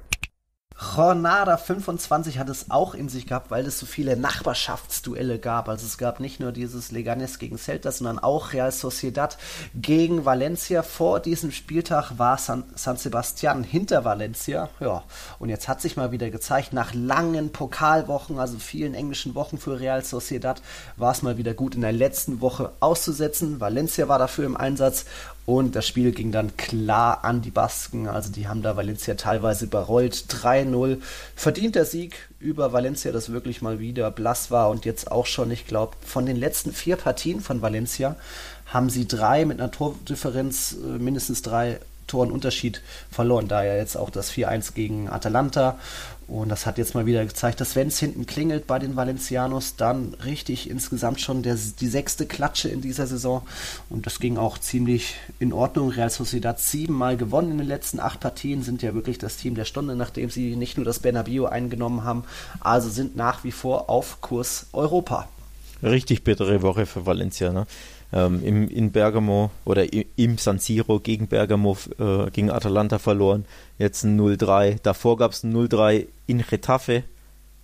Jornada 25 hat es auch in sich gehabt, weil es so viele Nachbarschaftsduelle gab. Also es gab nicht nur dieses Leganes gegen Celta, sondern auch Real Sociedad gegen Valencia. Vor diesem Spieltag war San, San Sebastian hinter Valencia. Ja, und jetzt hat sich mal wieder gezeigt, nach langen Pokalwochen, also vielen englischen Wochen für Real Sociedad, war es mal wieder gut in der letzten Woche auszusetzen. Valencia war dafür im Einsatz Und das Spiel ging dann klar an die Basken. Also die haben da Valencia teilweise überrollt. 3-0. Verdienter Sieg über Valencia, das wirklich mal wieder blass war und jetzt auch schon, ich glaube, von den letzten vier Partien von Valencia haben sie drei mit einer Tordifferenz, äh, mindestens drei Toren Unterschied verloren. Da ja jetzt auch das 4-1 gegen Atalanta und das hat jetzt mal wieder gezeigt, dass wenn es hinten klingelt bei den Valencianos, dann richtig insgesamt schon der, die sechste Klatsche in dieser Saison. Und das ging auch ziemlich in Ordnung. Real Sociedad siebenmal gewonnen in den letzten acht Partien, sind ja wirklich das Team der Stunde, nachdem sie nicht nur das Bernabeu eingenommen haben, also sind nach wie vor auf Kurs Europa. Richtig bittere Woche für Valencia. Ne? Ähm, im, in Bergamo oder im San Siro gegen Bergamo, äh, gegen Atalanta verloren. Jetzt ein 0-3. Davor gab es ein 0-3 in Retafe.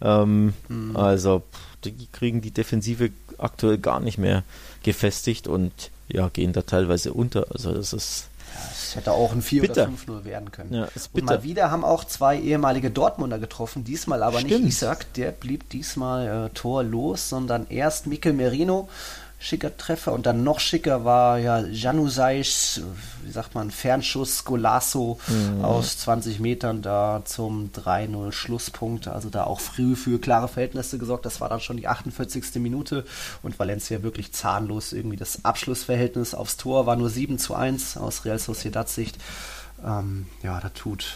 Ähm, mhm. Also die kriegen die Defensive aktuell gar nicht mehr gefestigt und ja, gehen da teilweise unter. Also das ist es hätte auch ein 4 bitter. oder 5-0 werden können. Ja, und mal wieder haben auch zwei ehemalige Dortmunder getroffen, diesmal aber Stimmt. nicht Isaac, der blieb diesmal äh, torlos, sondern erst Mikel Merino schicker Treffer und dann noch schicker war ja Janusais, wie sagt man, Fernschuss Golasso mhm. aus 20 Metern da zum 3-0 Schlusspunkt. Also da auch früh für klare Verhältnisse gesorgt. Das war dann schon die 48. Minute und Valencia wirklich zahnlos. Irgendwie das Abschlussverhältnis aufs Tor war nur 7 zu 1 aus Real Sociedad Sicht. Ähm, ja, da tut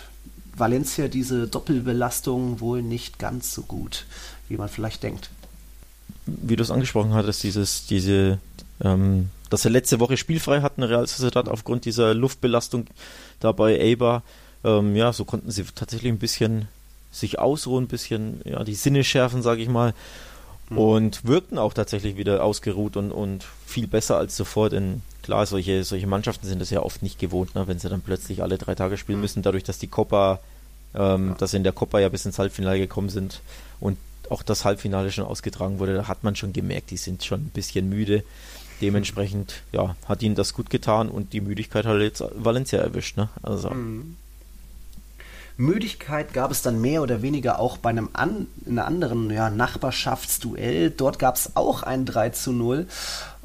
Valencia diese Doppelbelastung wohl nicht ganz so gut, wie man vielleicht denkt wie du es angesprochen hattest, dieses, diese, ähm, dass er letzte Woche spielfrei hatten, Real Sociedad, aufgrund dieser Luftbelastung da bei Eibar. Ähm, ja, so konnten sie tatsächlich ein bisschen sich ausruhen, ein bisschen ja, die Sinne schärfen, sage ich mal. Mhm. Und wirkten auch tatsächlich wieder ausgeruht und, und viel besser als zuvor, denn klar, solche, solche Mannschaften sind es ja oft nicht gewohnt, ne, wenn sie dann plötzlich alle drei Tage spielen mhm. müssen, dadurch, dass die Copa, ähm, ja. dass sie in der Copa ja bis ins Halbfinale gekommen sind und auch das Halbfinale schon ausgetragen wurde, da hat man schon gemerkt, die sind schon ein bisschen müde. Dementsprechend, ja, hat ihnen das gut getan und die Müdigkeit hat jetzt Valencia erwischt, ne? Also. Mhm. Müdigkeit gab es dann mehr oder weniger auch bei einem, an, einem anderen ja, Nachbarschaftsduell. Dort gab es auch ein 3 zu 0.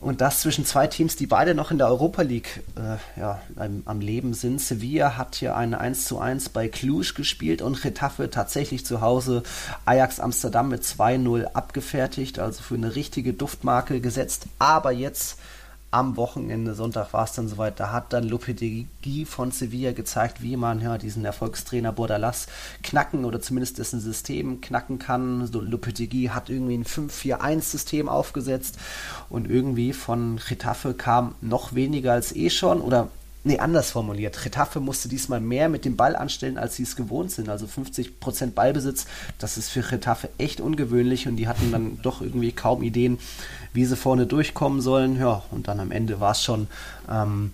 Und das zwischen zwei Teams, die beide noch in der Europa League äh, ja, am, am, Leben sind. Sevilla hat hier eine 1 zu 1 bei Cluj gespielt und Getafe tatsächlich zu Hause Ajax Amsterdam mit 2-0 abgefertigt, also für eine richtige Duftmarke gesetzt. Aber jetzt am Wochenende, Sonntag war es dann soweit, da hat dann Lopetegui von Sevilla gezeigt, wie man ja diesen Erfolgstrainer Bordalas knacken oder zumindest dessen System knacken kann. Lopetegui hat irgendwie ein 5-4-1-System aufgesetzt und irgendwie von Getafe kam noch weniger als eh schon oder Nee, anders formuliert. Retafe musste diesmal mehr mit dem Ball anstellen, als sie es gewohnt sind. Also 50% Ballbesitz, das ist für Retafe echt ungewöhnlich und die hatten dann doch irgendwie kaum Ideen, wie sie vorne durchkommen sollen. Ja, und dann am Ende war es schon ähm,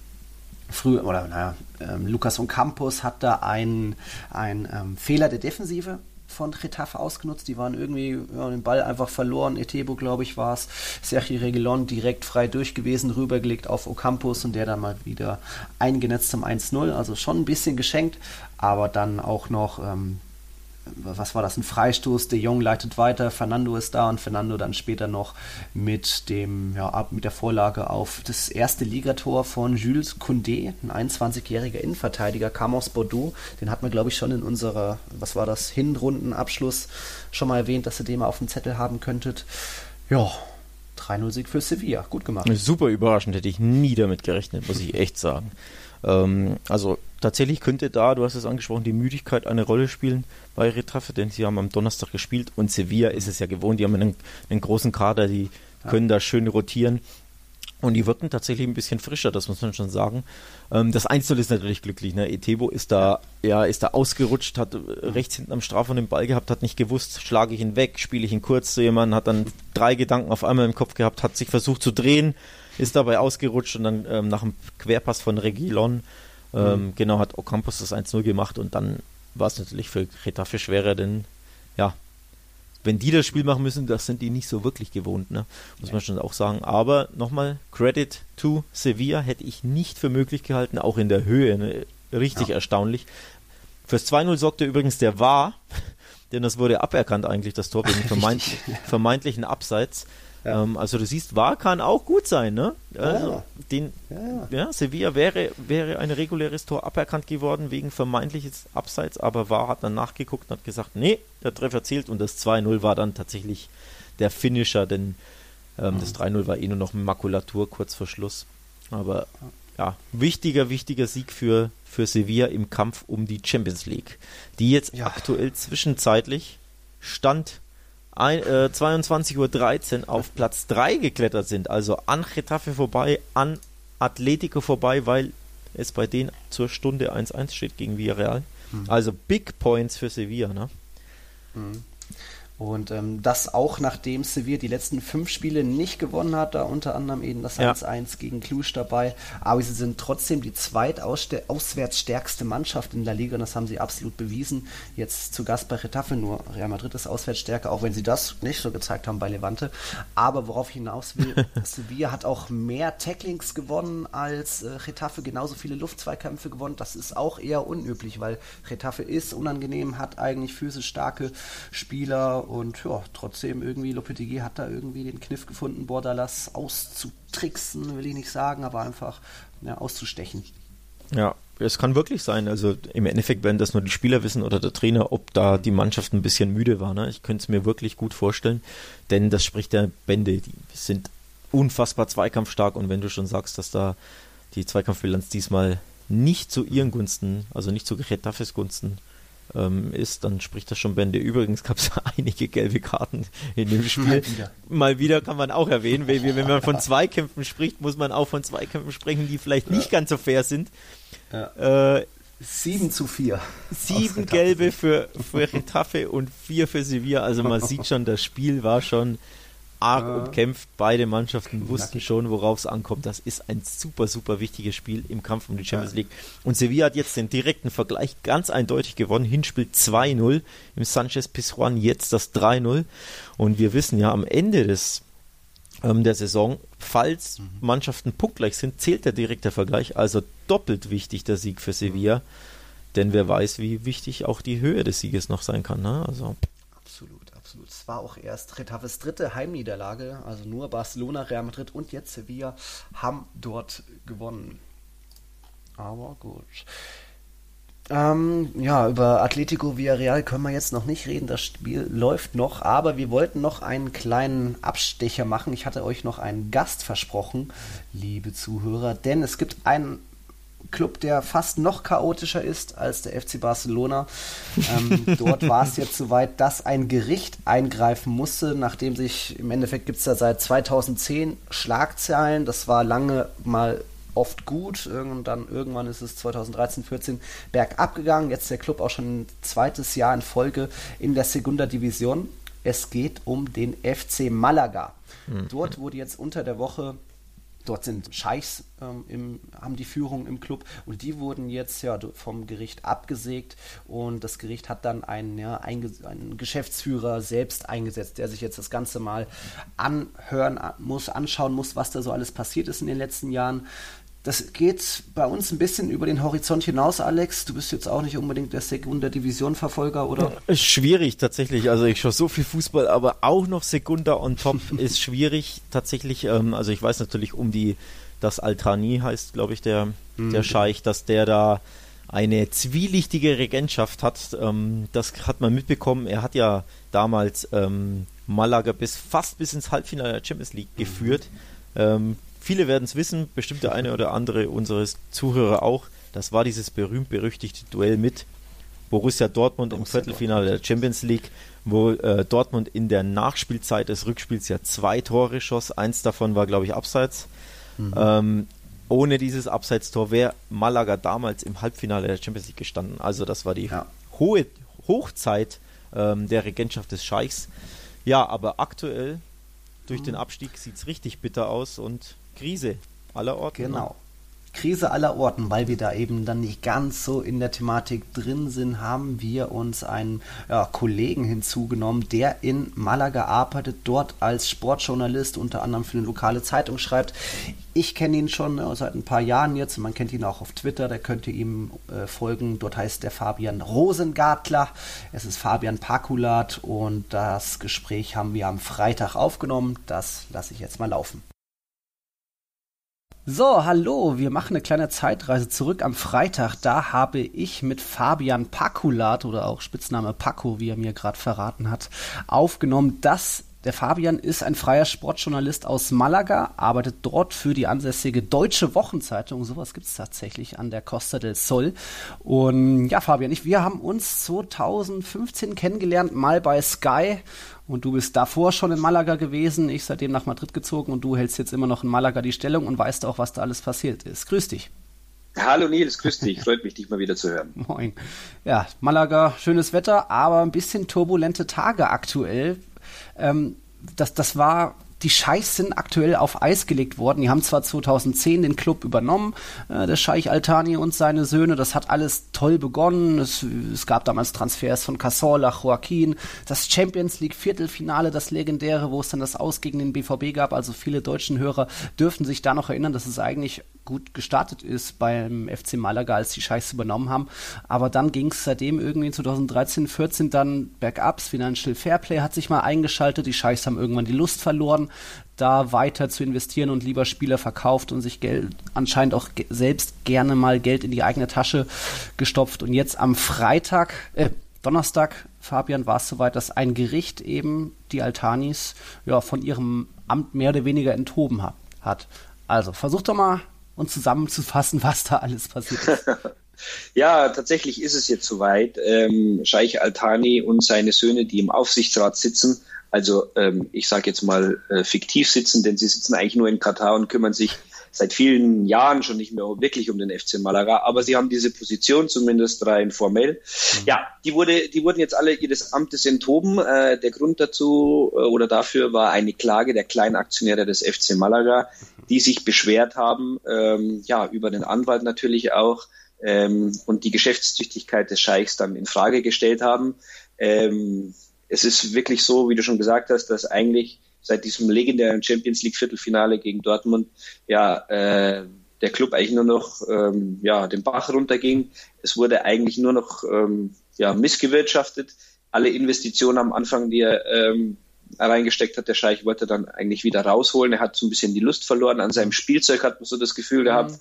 früh, oder naja, ähm, Lukas und Campos hat da einen, einen ähm, Fehler der Defensive von Getafe ausgenutzt. Die waren irgendwie ja, den Ball einfach verloren. Etebo, glaube ich, war es. Sergio Reguilon direkt frei durch gewesen, rübergelegt auf Ocampos und der dann mal wieder eingenetzt zum 1-0. Also schon ein bisschen geschenkt, aber dann auch noch ähm, was war das, ein Freistoß, De Jong leitet weiter, Fernando ist da und Fernando dann später noch mit dem, ja, mit der Vorlage auf das erste Ligator von Jules Koundé, ein 21-jähriger Innenverteidiger, kam aus Bordeaux, den hat man glaube ich schon in unserer, was war das, Hinrundenabschluss schon mal erwähnt, dass ihr den mal auf dem Zettel haben könntet. Ja, 3-0-Sieg für Sevilla, gut gemacht. Super überraschend, hätte ich nie damit gerechnet, muss ich echt sagen. Ähm, also tatsächlich könnte da, du hast es angesprochen, die Müdigkeit eine Rolle spielen bei Retafe, denn sie haben am Donnerstag gespielt und Sevilla ist es ja gewohnt, die haben einen, einen großen Kader, die ja. können da schön rotieren. Und die wirken tatsächlich ein bisschen frischer, das muss man schon sagen. Ähm, das Einzel ist natürlich glücklich. Ne? Etebo ist da, ja, ist da ausgerutscht, hat rechts hinten am Strafraum den Ball gehabt, hat nicht gewusst, schlage ich ihn weg, spiele ich ihn kurz zu jemandem, hat dann drei Gedanken auf einmal im Kopf gehabt, hat sich versucht zu drehen, ist dabei ausgerutscht und dann ähm, nach dem Querpass von Regilon, ähm, mhm. genau, hat Ocampos das 1-0 gemacht und dann war es natürlich für Getafe schwerer, denn ja, wenn die das Spiel machen müssen, das sind die nicht so wirklich gewohnt, ne? muss man schon auch sagen. Aber nochmal, Credit to Sevilla hätte ich nicht für möglich gehalten, auch in der Höhe, ne? richtig ja. erstaunlich. Fürs 2-0 sorgte übrigens der War, denn das wurde aberkannt eigentlich, das Tor wegen vermeint, vermeintlichen Abseits. Ja. Ähm, also du siehst, war kann auch gut sein, ne? Also ja. den, ja, Sevilla wäre, wäre ein reguläres Tor aberkannt geworden wegen vermeintliches Abseits, aber war hat dann nachgeguckt und hat gesagt, nee, der Treffer zählt und das 2-0 war dann tatsächlich der Finisher, denn ähm, mhm. das 3-0 war eh nur noch Makulatur kurz vor Schluss. Aber ja, wichtiger, wichtiger Sieg für, für Sevilla im Kampf um die Champions League, die jetzt ja. aktuell zwischenzeitlich Stand ein, äh, 22.13 Uhr auf Platz 3 geklettert sind, also an Getafe vorbei, an Atletico vorbei, weil es bei denen zur Stunde 1-1 steht gegen Villarreal. Mhm. Also Big Points für Sevilla, ne? Mhm. Und ähm, das auch nachdem Sevilla die letzten fünf Spiele nicht gewonnen hat, da unter anderem eben das 1-1 ja. gegen Cluj dabei. Aber sie sind trotzdem die zweitauswärtsstärkste Mannschaft in der Liga und das haben sie absolut bewiesen. Jetzt zu Gast bei Retafe, nur Real Madrid ist auswärtsstärker, auch wenn sie das nicht so gezeigt haben bei Levante. Aber worauf ich hinaus will, Sevilla hat auch mehr Tacklings gewonnen als äh, Retafe, genauso viele Luftzweikämpfe gewonnen. Das ist auch eher unüblich, weil Retafe ist unangenehm, hat eigentlich physisch starke Spieler und ja, trotzdem irgendwie Lopetegui hat da irgendwie den Kniff gefunden, Bordalas auszutricksen, will ich nicht sagen, aber einfach ja, auszustechen. Ja, es kann wirklich sein. Also im Endeffekt werden das nur die Spieler wissen oder der Trainer, ob da die Mannschaft ein bisschen müde war. Ne? Ich könnte es mir wirklich gut vorstellen, denn das spricht der Bände. Die sind unfassbar zweikampfstark und wenn du schon sagst, dass da die Zweikampfbilanz diesmal nicht zu ihren Gunsten, also nicht zu Getafes Gunsten ähm, ist, dann spricht das schon Bände. Übrigens gab es einige gelbe Karten in dem Spiel. Mal wieder. Mal wieder kann man auch erwähnen, wenn, wenn man von Zweikämpfen spricht, muss man auch von Zweikämpfen sprechen, die vielleicht nicht ganz so fair sind. Ja. Äh, 7 zu 4. Sieben gelbe für, für Retafe und vier für Sevilla. Also man sieht schon, das Spiel war schon arg äh, umkämpft. Beide Mannschaften wussten schon, worauf es ankommt. Das ist ein super, super wichtiges Spiel im Kampf um die Champions League. Und Sevilla hat jetzt den direkten Vergleich ganz eindeutig gewonnen. Hinspiel 2-0 im Sanchez Pizjuan, jetzt das 3-0. Und wir wissen ja, am Ende des ähm, der Saison, falls mhm. Mannschaften punktgleich sind, zählt der direkte Vergleich. Also doppelt wichtig der Sieg für Sevilla. Denn wer weiß, wie wichtig auch die Höhe des Sieges noch sein kann. Ne? Also absolut. War auch erst Retaves dritte Heimniederlage, also nur Barcelona, Real Madrid und jetzt Sevilla haben dort gewonnen. Aber gut. Ähm, ja, über Atletico Villarreal können wir jetzt noch nicht reden. Das Spiel läuft noch, aber wir wollten noch einen kleinen Abstecher machen. Ich hatte euch noch einen Gast versprochen, liebe Zuhörer, denn es gibt einen Club, der fast noch chaotischer ist als der FC Barcelona. Ähm, dort war es jetzt soweit, dass ein Gericht eingreifen musste, nachdem sich im Endeffekt gibt es da seit 2010 Schlagzeilen. Das war lange mal oft gut. Und dann irgendwann ist es 2013, 14 bergab gegangen. Jetzt der Club auch schon ein zweites Jahr in Folge in der Segunda Division. Es geht um den FC Malaga. Mhm. Dort wurde jetzt unter der Woche Dort sind Scheichs, ähm, im, haben die Führung im Club und die wurden jetzt ja vom Gericht abgesägt und das Gericht hat dann einen, ja, einen Geschäftsführer selbst eingesetzt, der sich jetzt das Ganze mal anhören muss, anschauen muss, was da so alles passiert ist in den letzten Jahren. Das geht bei uns ein bisschen über den Horizont hinaus, Alex. Du bist jetzt auch nicht unbedingt der Segunda Division Verfolger, oder? Schwierig tatsächlich. Also ich schaue so viel Fußball, aber auch noch Segunda on top ist schwierig tatsächlich. Ähm, also ich weiß natürlich um die, das Altrani heißt, glaube ich, der, mhm. der Scheich, dass der da eine zwielichtige Regentschaft hat. Ähm, das hat man mitbekommen. Er hat ja damals ähm, Malaga bis fast bis ins Halbfinale der Champions League mhm. geführt. Ähm, Viele werden es wissen, bestimmt der eine oder andere unseres Zuhörer auch. Das war dieses berühmt-berüchtigte Duell mit Borussia Dortmund im Viertelfinale der Champions League, wo äh, Dortmund in der Nachspielzeit des Rückspiels ja zwei Tore schoss. Eins davon war, glaube ich, abseits. Mhm. Ähm, ohne dieses Abseitstor wäre Malaga damals im Halbfinale der Champions League gestanden. Also das war die ja. hohe Hochzeit ähm, der Regentschaft des Scheichs. Ja, aber aktuell durch mhm. den Abstieg sieht es richtig bitter aus und Krise aller Orten. Ne? Genau. Krise aller Orten, weil wir da eben dann nicht ganz so in der Thematik drin sind, haben wir uns einen ja, Kollegen hinzugenommen, der in Malaga arbeitet, dort als Sportjournalist unter anderem für eine lokale Zeitung schreibt. Ich kenne ihn schon äh, seit ein paar Jahren jetzt. Man kennt ihn auch auf Twitter. Da könnt ihr ihm äh, folgen. Dort heißt der Fabian Rosengartler. Es ist Fabian Pakulat und das Gespräch haben wir am Freitag aufgenommen. Das lasse ich jetzt mal laufen. So, hallo, wir machen eine kleine Zeitreise zurück am Freitag. Da habe ich mit Fabian Pakulat oder auch Spitzname Paco, wie er mir gerade verraten hat, aufgenommen. Das der Fabian ist ein freier Sportjournalist aus Malaga, arbeitet dort für die ansässige Deutsche Wochenzeitung. Sowas gibt es tatsächlich an der Costa del Sol. Und ja, Fabian, ich, wir haben uns 2015 kennengelernt, mal bei Sky. Und du bist davor schon in Malaga gewesen, ich seitdem nach Madrid gezogen und du hältst jetzt immer noch in Malaga die Stellung und weißt auch, was da alles passiert ist. Grüß dich. Hallo Nils, grüß dich. Freut mich, dich mal wieder zu hören. Moin. Ja, Malaga, schönes Wetter, aber ein bisschen turbulente Tage aktuell. Ähm, das, das war die Scheichs sind aktuell auf Eis gelegt worden. Die haben zwar 2010 den Club übernommen, äh, der Scheich Altani und seine Söhne. Das hat alles toll begonnen. Es, es gab damals Transfers von Casola, Joaquin, das Champions League Viertelfinale, das legendäre, wo es dann das Aus gegen den BVB gab. Also viele deutschen Hörer dürften sich da noch erinnern, dass es eigentlich gut gestartet ist beim FC Malaga, als die Scheichs übernommen haben. Aber dann ging es seitdem irgendwie 2013, 14 dann bergabs. Financial Fairplay hat sich mal eingeschaltet. Die Scheichs haben irgendwann die Lust verloren, da weiter zu investieren und lieber Spieler verkauft und sich Geld anscheinend auch selbst gerne mal Geld in die eigene Tasche gestopft. Und jetzt am Freitag, äh, Donnerstag, Fabian, war es soweit, dass ein Gericht eben die Altanis ja, von ihrem Amt mehr oder weniger enthoben hat. Also versuch doch mal und zusammenzufassen, was da alles passiert ist. ja, tatsächlich ist es jetzt soweit. Ähm, Scheich Altani und seine Söhne, die im Aufsichtsrat sitzen, also ähm, ich sage jetzt mal äh, fiktiv sitzen, denn sie sitzen eigentlich nur in Katar und kümmern sich seit vielen Jahren schon nicht mehr wirklich um den FC Malaga, aber sie haben diese Position zumindest rein formell. Mhm. Ja, die wurde, die wurden jetzt alle ihres Amtes enthoben. Äh, der Grund dazu äh, oder dafür war eine Klage der Kleinaktionäre des FC Malaga, die sich beschwert haben, ähm, ja über den Anwalt natürlich auch ähm, und die Geschäftstüchtigkeit des Scheichs dann in Frage gestellt haben. Ähm, es ist wirklich so, wie du schon gesagt hast, dass eigentlich seit diesem legendären Champions League Viertelfinale gegen Dortmund ja äh, der Club eigentlich nur noch ähm, ja den Bach runterging. Es wurde eigentlich nur noch ähm, ja missgewirtschaftet. Alle Investitionen am Anfang, die er ähm, reingesteckt hat, der Scheich wollte dann eigentlich wieder rausholen. Er hat so ein bisschen die Lust verloren an seinem Spielzeug, hat man so das Gefühl gehabt. Mhm.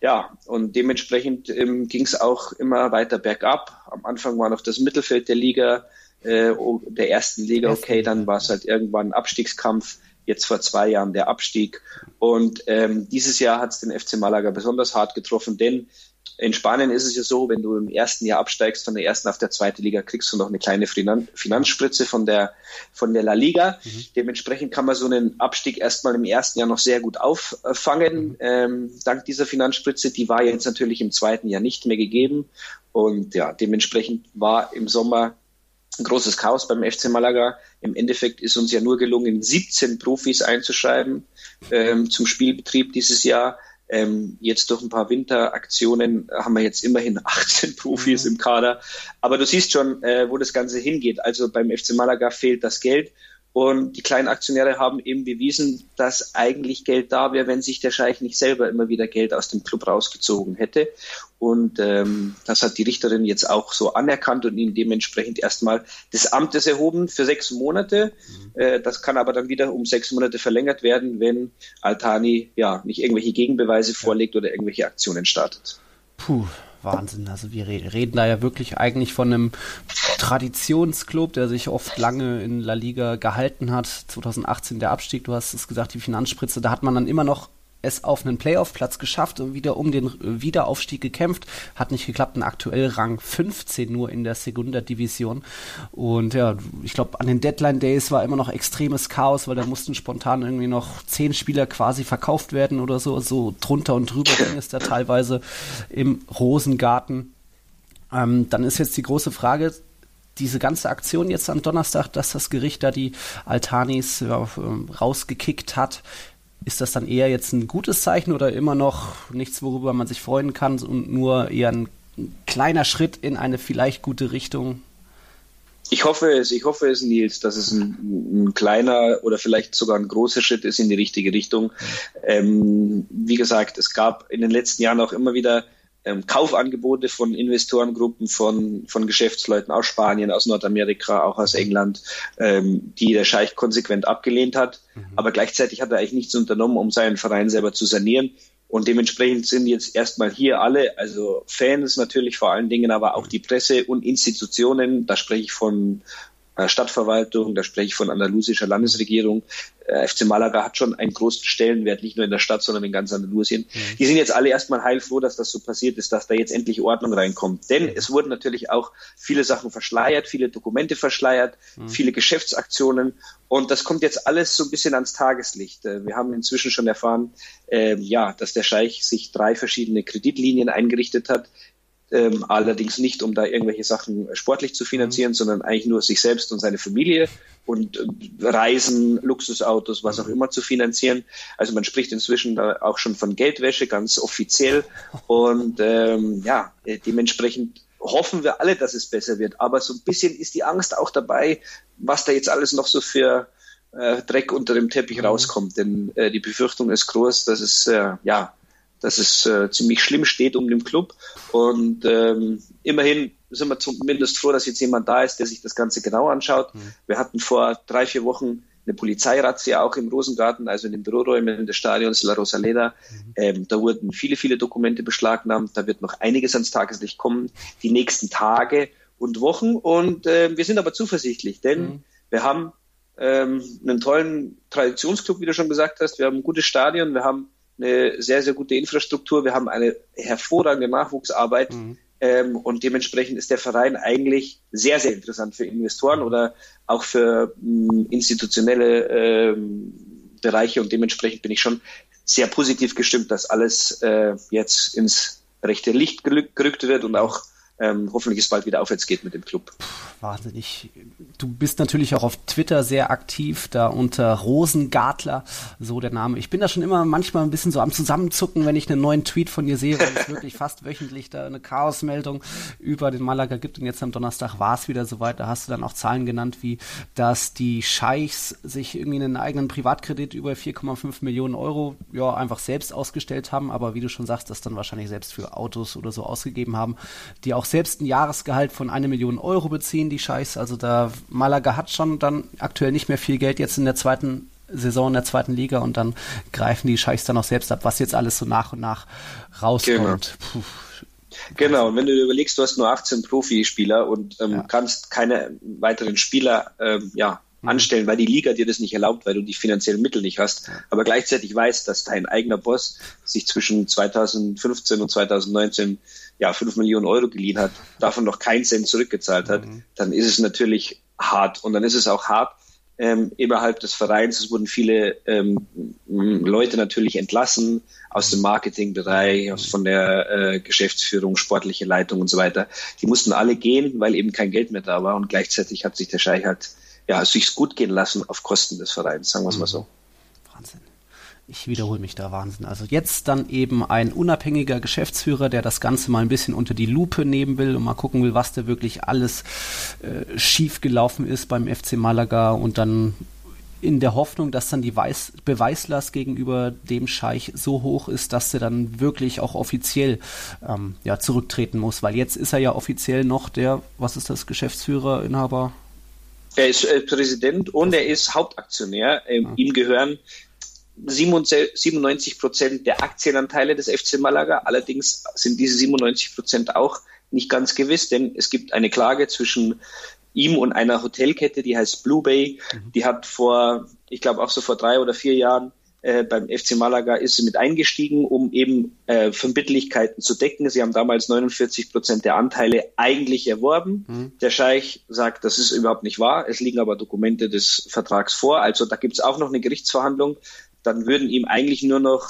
Ja, und dementsprechend ähm, ging es auch immer weiter bergab. Am Anfang war noch das Mittelfeld der Liga äh, der ersten Liga, okay, dann war es halt irgendwann ein Abstiegskampf, jetzt vor zwei Jahren der Abstieg. Und ähm, dieses Jahr hat es den FC Malaga besonders hart getroffen, denn in Spanien ist es ja so, wenn du im ersten Jahr absteigst von der ersten auf der zweiten Liga, kriegst du noch eine kleine Finanzspritze von der, von der La Liga. Mhm. Dementsprechend kann man so einen Abstieg erstmal im ersten Jahr noch sehr gut auffangen. Mhm. Ähm, dank dieser Finanzspritze, die war jetzt natürlich im zweiten Jahr nicht mehr gegeben. Und ja, dementsprechend war im Sommer ein großes Chaos beim FC Malaga. Im Endeffekt ist uns ja nur gelungen, 17 Profis einzuschreiben ähm, zum Spielbetrieb dieses Jahr. Ähm, jetzt durch ein paar Winteraktionen haben wir jetzt immerhin 18 Profis mhm. im Kader. Aber du siehst schon, äh, wo das Ganze hingeht. Also beim FC Malaga fehlt das Geld und die kleinen Aktionäre haben eben bewiesen, dass eigentlich Geld da wäre, wenn sich der Scheich nicht selber immer wieder Geld aus dem Club rausgezogen hätte. Und ähm, das hat die Richterin jetzt auch so anerkannt und ihn dementsprechend erstmal des Amtes erhoben für sechs Monate. Mhm. Äh, das kann aber dann wieder um sechs Monate verlängert werden, wenn Altani ja nicht irgendwelche Gegenbeweise vorlegt oder irgendwelche Aktionen startet. Puh, Wahnsinn. Also wir reden da ja wirklich eigentlich von einem Traditionsclub, der sich oft lange in La Liga gehalten hat. 2018 der Abstieg, du hast es gesagt, die Finanzspritze, da hat man dann immer noch es auf einen Playoff-Platz geschafft und wieder um den Wiederaufstieg gekämpft. Hat nicht geklappt, ein aktuell Rang 15 nur in der Segunda-Division. Und ja, ich glaube, an den Deadline-Days war immer noch extremes Chaos, weil da mussten spontan irgendwie noch zehn Spieler quasi verkauft werden oder so. So drunter und drüber ging es da teilweise im Rosengarten. Ähm, dann ist jetzt die große Frage, diese ganze Aktion jetzt am Donnerstag, dass das Gericht da die Altanis ja, ähm, rausgekickt hat, Ist das dann eher jetzt ein gutes Zeichen oder immer noch nichts, worüber man sich freuen kann und nur eher ein kleiner Schritt in eine vielleicht gute Richtung? Ich hoffe es, ich hoffe es, Nils, dass es ein, ein, kleiner oder vielleicht sogar ein großer Schritt ist in die richtige Richtung. Ähm, wie gesagt, es gab in den letzten Jahren auch immer wieder ähm, Kaufangebote von Investorengruppen, von, von Geschäftsleuten aus Spanien, aus Nordamerika, auch aus England, ähm, die der Scheich konsequent abgelehnt hat. Mhm. Aber gleichzeitig hat er eigentlich nichts unternommen, um seinen Verein selber zu sanieren. Und dementsprechend sind jetzt erstmal hier alle, also Fans natürlich vor allen Dingen, aber auch die Presse und Institutionen, da spreche ich von Stadtverwaltung, da spreche ich von andalusischer Landesregierung. Äh, FC Malaga hat schon einen großen Stellenwert, nicht nur in der Stadt, sondern in ganz Andalusien. Mhm. Die sind jetzt alle erstmal heilfroh, dass das so passiert ist, dass da jetzt endlich Ordnung reinkommt. Denn es wurden natürlich auch viele Sachen verschleiert, viele Dokumente verschleiert, mhm. viele Geschäftsaktionen. Und das kommt jetzt alles so ein bisschen ans Tageslicht. Äh, wir haben inzwischen schon erfahren, äh, ja, dass der Scheich sich drei verschiedene Kreditlinien eingerichtet hat, ähm, allerdings nicht, um da irgendwelche Sachen sportlich zu finanzieren, mhm. sondern eigentlich nur sich selbst und seine Familie und äh, Reisen, Luxusautos, was auch immer zu finanzieren. Also man spricht inzwischen da auch schon von Geldwäsche, ganz offiziell. Und ähm, ja, äh, dementsprechend hoffen wir alle, dass es besser wird. Aber so ein bisschen ist die Angst auch dabei, was da jetzt alles noch so für äh, Dreck unter dem Teppich mhm. rauskommt. Denn äh, die Befürchtung ist groß, dass es äh, ja dass es äh, ziemlich schlimm steht um den Club. Und ähm, immerhin sind wir zumindest froh, dass jetzt jemand da ist, der sich das Ganze genau anschaut. Mhm. Wir hatten vor drei, vier Wochen eine Polizeirazzia auch im Rosengarten, also in den Büroräumen des Stadions La Rosaleda. Mhm. Ähm, da wurden viele, viele Dokumente beschlagnahmt. Da wird noch einiges ans Tageslicht kommen, die nächsten Tage und Wochen. Und äh, wir sind aber zuversichtlich, denn mhm. wir haben ähm, einen tollen Traditionsclub, wie du schon gesagt hast. Wir haben ein gutes Stadion, wir haben eine sehr, sehr gute Infrastruktur. Wir haben eine hervorragende Nachwuchsarbeit. Mhm. Ähm, und dementsprechend ist der Verein eigentlich sehr, sehr interessant für Investoren oder auch für mh, hm, institutionelle ähm, Bereiche. Und dementsprechend bin ich schon sehr positiv gestimmt, dass alles äh, jetzt ins rechte Licht gerückt wird und auch ähm, hoffentlich es bald wieder aufwärts geht mit dem Club. Wahnsinnig. Du bist natürlich auch auf Twitter sehr aktiv, da unter Rosengartler, so der Name. Ich bin da schon immer manchmal ein bisschen so am Zusammenzucken, wenn ich einen neuen Tweet von dir sehe, weil es wirklich fast wöchentlich da eine Chaosmeldung über den Malaga gibt. Und jetzt am Donnerstag war es wieder soweit. Da hast du dann auch Zahlen genannt, wie dass die Scheichs sich irgendwie einen eigenen Privatkredit über 4,5 Millionen Euro ja einfach selbst ausgestellt haben, aber wie du schon sagst, das dann wahrscheinlich selbst für Autos oder so ausgegeben haben, die auch auch selbst ein Jahresgehalt von eine Million Euro beziehen, die Scheiß. Also da Malaga hat schon dann aktuell nicht mehr viel Geld jetzt in der zweiten Saison in der zweiten Liga und dann greifen die Scheichs dann auch selbst ab, was jetzt alles so nach und nach rauskommt. Genau. Genau, und wenn du dir überlegst, du hast nur 18 Profispieler und ähm, ja. kannst keine weiteren Spieler ähm, ja, mhm. anstellen, weil die Liga dir das nicht erlaubt, weil du die finanziellen Mittel nicht hast, aber gleichzeitig weißt, dass dein eigener Boss sich zwischen 2015 und 2019 ja, fünf Millionen Euro geliehen hat, davon noch keinen Cent zurückgezahlt hat, mhm. dann ist es natürlich hart. Und dann ist es auch hart ähm, innerhalb des Vereins. Es wurden viele ähm, Leute natürlich entlassen aus dem Marketingbereich, aus, von der äh, Geschäftsführung, sportliche Leitung und so weiter. Die mussten alle gehen, weil eben kein Geld mehr da war. Und gleichzeitig hat sich der Scheich halt ja, sich's gut gehen lassen auf Kosten des Vereins, sagen wir es mal so. Wahnsinn ich wiederhole mich da Wahnsinn. Also jetzt dann eben ein unabhängiger Geschäftsführer, der das Ganze mal ein bisschen unter die Lupe nehmen will und mal gucken will, was da wirklich alles äh, schief gelaufen ist beim FC Malaga und dann in der Hoffnung, dass dann die Weiß Beweislast gegenüber dem Scheich so hoch ist, dass er dann wirklich auch offiziell ähm, ja, zurücktreten muss, weil jetzt ist er ja offiziell noch der, was ist das, Geschäftsführer, Inhaber? Er ist äh, Präsident und er ist Hauptaktionär. Ähm, ja. Ihm gehören 97 Prozent der Aktienanteile des FC Malaga. Allerdings sind diese 97 Prozent auch nicht ganz gewiss, denn es gibt eine Klage zwischen ihm und einer Hotelkette, die heißt Blue Bay. Mhm. Die hat vor, ich glaube auch so vor drei oder vier Jahren äh, beim FC Malaga ist sie mit eingestiegen, um eben äh, Verbindlichkeiten zu decken. Sie haben damals 49 Prozent der Anteile eigentlich erworben. Mhm. Der Scheich sagt, das ist überhaupt nicht wahr. Es liegen aber Dokumente des Vertrags vor. Also da gibt es auch noch eine Gerichtsverhandlung dann würden ihm eigentlich nur noch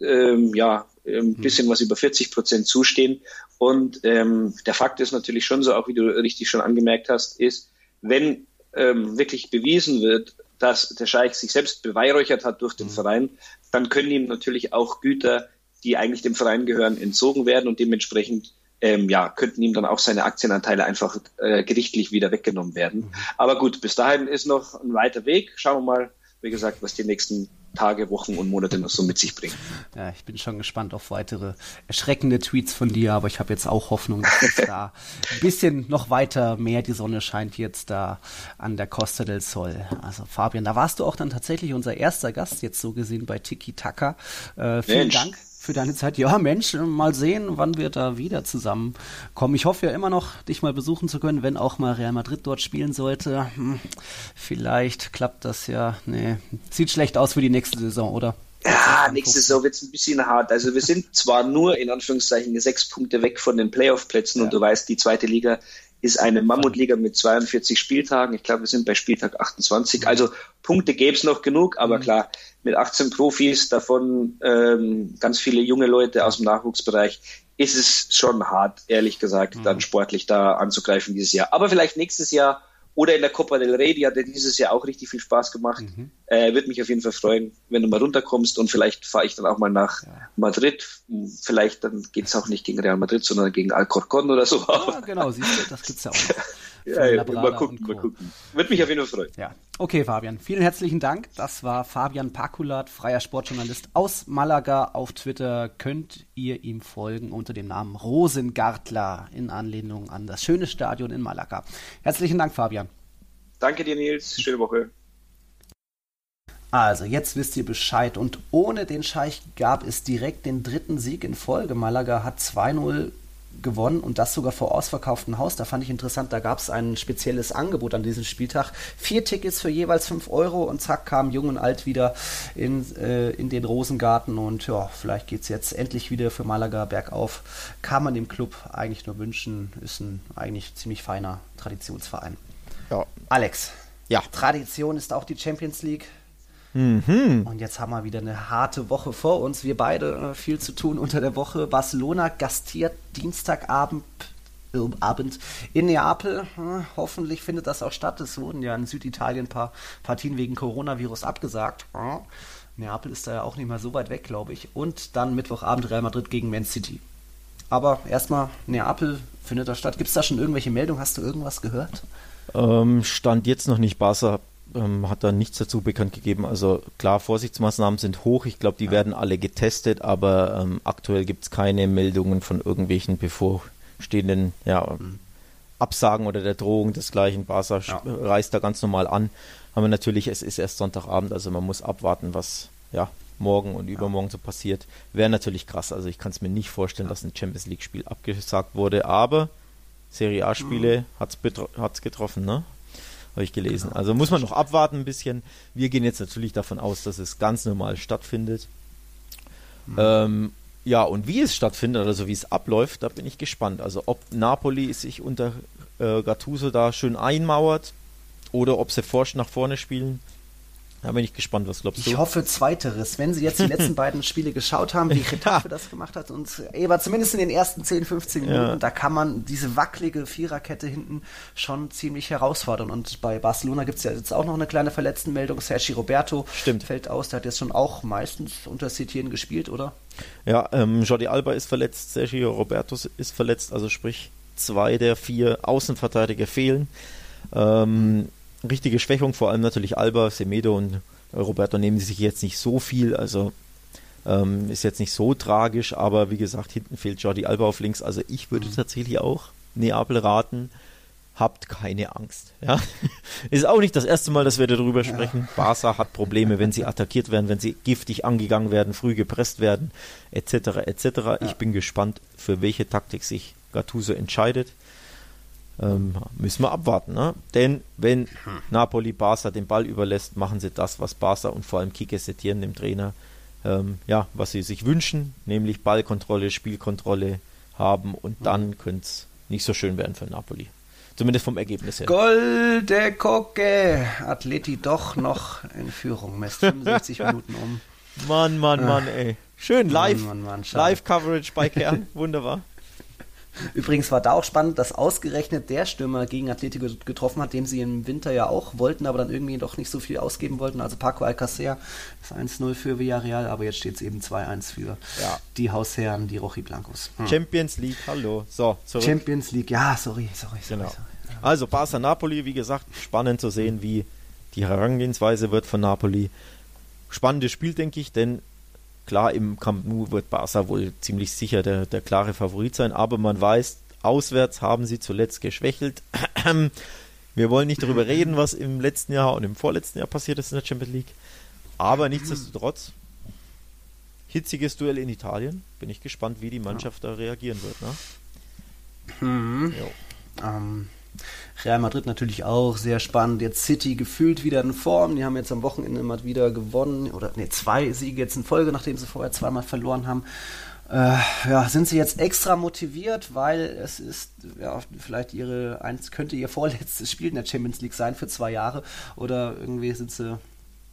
ähm, ja, ein hm. bisschen was über 40 Prozent zustehen. Und ähm, der Fakt ist natürlich schon so, auch wie du richtig schon angemerkt hast, ist, wenn ähm, wirklich bewiesen wird, dass der Scheich sich selbst beweihräuchert hat durch den mhm. Verein, dann können ihm natürlich auch Güter, die eigentlich dem Verein gehören, entzogen werden und dementsprechend ähm, ja, könnten ihm dann auch seine Aktienanteile einfach äh, gerichtlich wieder weggenommen werden. Mhm. Aber gut, bis dahin ist noch ein weiter Weg. Schauen wir mal, wie gesagt, was die nächsten Tage, Wochen und Monate noch so mit sich bringen. Ja, ich bin schon gespannt auf weitere erschreckende Tweets von dir, aber ich habe jetzt auch Hoffnung, dass jetzt da ein bisschen noch weiter mehr die Sonne scheint jetzt da an der Costa del Sol. Also Fabian, da warst du auch dann tatsächlich unser erster Gast jetzt so gesehen bei Tiki Taka. Äh, vielen Mensch. Dank für deine Zeit. Ja, Mensch, mal sehen, wann wir da wieder zusammenkommen. Ich hoffe ja immer noch, dich mal besuchen zu können, wenn auch mal Real Madrid dort spielen sollte. Hm, vielleicht klappt das ja. Nee, sieht schlecht aus für die nächste Saison, oder? Ja, nächste Saison wird es ein bisschen hart. Also wir sind zwar nur in Anführungszeichen sechs Punkte weg von den Playoff-Plätzen ja. und du weißt, die zweite Liga ist eine Mammutliga mit 42 Spieltagen. Ich glaube, wir sind bei Spieltag 28. Also Punkte gäbe es noch genug, aber mhm. klar, mit 18 Profis, davon ähm, ganz viele junge Leute aus dem Nachwuchsbereich, ist es schon hart, ehrlich gesagt, mhm. dann sportlich da anzugreifen dieses Jahr. Aber vielleicht nächstes Jahr oder in der Copa del Rey, die hat ja dieses Jahr auch richtig viel Spaß gemacht. Mhm. Äh, Würde mich auf jeden Fall freuen, wenn du mal runterkommst und vielleicht fahre ich dann auch mal nach ja. Madrid. Vielleicht dann geht es auch nicht gegen Real Madrid, sondern gegen Alcorcon oder so. Ja, genau, siehst du, das gibt's ja auch. ja, ja, mal gucken, mal gucken. Wird mich auf jeden Fall freuen. Ja. Okay, Fabian. Vielen herzlichen Dank. Das war Fabian Pakulat, freier Sportjournalist aus Malaga. Auf Twitter könnt ihr ihm folgen unter dem Namen Rosengartler in Anlehnung an das schöne Stadion in Malaga. Herzlichen Dank, Fabian. Danke dir, Nils. Schöne Woche. Also, jetzt wisst ihr Bescheid. Und ohne den Scheich gab es direkt den dritten Sieg in Folge. Malaga hat 2-0 gewonnen und das sogar vor ausverkauftem Haus. Da fand ich interessant, da gab es ein spezielles Angebot an diesem Spieltag. Vier Tickets für jeweils fünf Euro und zack kam Jung und Alt wieder in, äh, in den Rosengarten und ja, vielleicht geht es jetzt endlich wieder für Malaga bergauf. Kann man dem Club eigentlich nur wünschen, ist ein eigentlich ziemlich feiner Traditionsverein. Ja. Alex, ja. Tradition ist auch die Champions League. Mhm. Und jetzt haben wir wieder eine harte Woche vor uns. Wir beide äh, viel zu tun unter der Woche. Barcelona gastiert Dienstagabend äh, Abend in Neapel. Hm, hoffentlich findet das auch statt. Es wurden ja in Süditalien ein paar Partien wegen Coronavirus abgesagt. Hm. Neapel ist da ja auch nicht mal so weit weg, glaube ich. Und dann Mittwochabend Real Madrid gegen Man City. Aber erstmal Neapel findet da statt. Gibt es da schon irgendwelche Meldungen? Hast du irgendwas gehört? Ähm, stand jetzt noch nicht. Barca ähm, hat da nichts dazu bekannt gegeben. Also klar, Vorsichtsmaßnahmen sind hoch. Ich glaube, die ja. werden alle getestet, aber ähm, aktuell gibt es keine Meldungen von irgendwelchen bevorstehenden ja, mhm. Absagen oder der Drohung desgleichen. Barca ja. reist da ganz normal an. Aber natürlich, es ist erst Sonntagabend, also man muss abwarten, was ja morgen und übermorgen so passiert. Wäre natürlich krass. Also ich kann es mir nicht vorstellen, dass ein Champions League-Spiel abgesagt wurde, aber Serie A-Spiele mhm. hat es getroffen, ne? Habe ich gelesen. Genau. Also muss man noch abwarten ein bisschen. Wir gehen jetzt natürlich davon aus, dass es ganz normal stattfindet. Mhm. Ähm, ja, und wie es stattfindet, also wie es abläuft, da bin ich gespannt. Also ob Napoli sich unter äh, Gattuso da schön einmauert oder ob sie forsch nach vorne spielen. Da bin ich gespannt, was glaubst du? Ich hoffe zweiteres. Wenn Sie jetzt die letzten beiden Spiele geschaut haben, wie Retafe das gemacht hat und Eber zumindest in den ersten 10, 15 Minuten, ja. da kann man diese wackelige Viererkette hinten schon ziemlich herausfordern. Und bei Barcelona gibt es ja jetzt auch noch eine kleine Verletztenmeldung. Sergi Roberto Stimmt. fällt aus. Der hat jetzt schon auch meistens unter Setien gespielt, oder? Ja, ähm, Jordi Alba ist verletzt, Sergio Roberto ist verletzt, also sprich zwei der vier Außenverteidiger fehlen. Ähm, richtige Schwächung, vor allem natürlich Alba, Semedo und Roberto nehmen sich jetzt nicht so viel, also ähm, ist jetzt nicht so tragisch, aber wie gesagt, hinten fehlt Jordi Alba auf links, also ich würde mhm. tatsächlich auch Neapel raten, habt keine Angst. Ja? Ist auch nicht das erste Mal, dass wir darüber sprechen. Ja. Barca hat Probleme, wenn sie attackiert werden, wenn sie giftig angegangen werden, früh gepresst werden, etc. etc. Ja. Ich bin gespannt, für welche Taktik sich Gattuso entscheidet ähm, müssen wir abwarten. Ne? Denn wenn Napoli Barca den Ball überlässt, machen sie das, was Barca und vor allem Kike Setieren, dem Trainer, ähm, ja, was sie sich wünschen, nämlich Ballkontrolle, Spielkontrolle haben und dann könnte es nicht so schön werden für Napoli. Zumindest vom Ergebnis her. Golde Kocke! Atleti doch noch in Führung. Messt 65 Minuten um. Mann, Mann, Mann, ey. Schön live. Mann, Mann, Mann, Live-Coverage bei Kern. Wunderbar. Übrigens war da auch spannend, dass ausgerechnet der Stürmer gegen Atletico getroffen hat, dem sie im Winter ja auch wollten, aber dann irgendwie doch nicht so viel ausgeben wollten. Also Paco Alcacer ist 1-0 für Villarreal, aber jetzt steht es eben 2-1 für ja. die Hausherren, die Rojiblancos. Hm. Champions League, hallo. So, zurück. Champions League, ja, sorry, sorry, sorry. Genau. sorry. Also Barca Napoli, wie gesagt, spannend zu sehen, wie die Herangehensweise wird von Napoli. Spannendes Spiel, denke ich, denn Klar, im Camp Nou wird Barca wohl ziemlich sicher der, der klare Favorit sein, aber man weiß, auswärts haben sie zuletzt geschwächelt. Wir wollen nicht darüber reden, was im letzten Jahr und im vorletzten Jahr passiert ist in der Champions League. Aber nichtsdestotrotz, hitziges Duell in Italien. Bin ich gespannt, wie die Mannschaft da reagieren wird. Ne? Mhm. Ähm, Real Madrid natürlich auch sehr spannend. Jetzt City gefühlt wieder in Form. Die haben jetzt am Wochenende mal wieder gewonnen. Oder ne, zwei Siege jetzt in Folge, nachdem sie vorher zweimal verloren haben. Äh, ja, sind sie jetzt extra motiviert, weil es ist, ja, vielleicht ihre, eins könnte ihr vorletztes Spiel in der Champions League sein für zwei Jahre. Oder irgendwie sind sie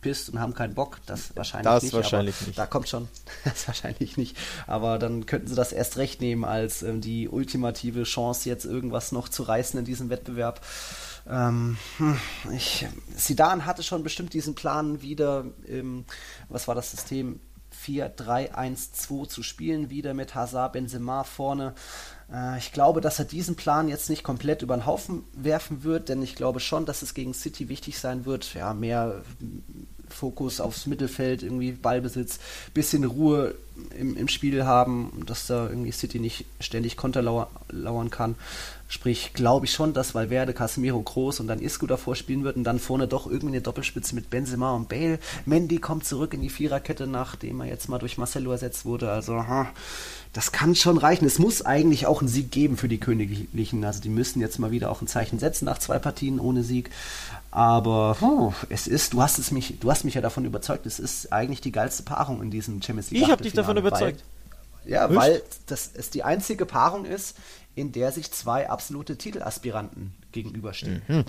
pisst und haben keinen Bock. Das wahrscheinlich das nicht. wahrscheinlich nicht. Da kommt schon. Das wahrscheinlich nicht. Aber dann könnten sie das erst recht nehmen als ähm, die ultimative Chance, jetzt irgendwas noch zu reißen in diesem Wettbewerb. Ähm, hm, ich, Sidan hatte schon bestimmt diesen Plan wieder, im, was war das System? 4-3-1-2 zu spielen, wieder mit Hazard Benzema vorne. Äh, ich glaube, dass er diesen Plan jetzt nicht komplett über den Haufen werfen wird, denn ich glaube schon, dass es gegen City wichtig sein wird, ja, mehr Fokus aufs Mittelfeld, irgendwie Ballbesitz, bisschen Ruhe im, im Spiel haben, dass da irgendwie City nicht ständig Konter lauern kann. Sprich, glaube ich schon, dass Valverde, Casemiro groß und dann Isco davor spielen wird und dann vorne doch irgendwie eine Doppelspitze mit Benzema und Bale. Mendy kommt zurück in die Viererkette, nachdem er jetzt mal durch Marcelo ersetzt wurde. Also, das kann schon reichen. Es muss eigentlich auch einen Sieg geben für die Königlichen. Also, die müssen jetzt mal wieder auch ein Zeichen setzen nach zwei Partien ohne Sieg. Aber oh, es ist, du hast es mich, du hast mich ja davon überzeugt, es ist eigentlich die geilste Paarung in diesem Champions League. Ich habe dich davon überzeugt. Ja, Hüst? weil das es die einzige Paarung ist, in der sich zwei absolute Titelaspiranten gegenüberstehen. Mhm.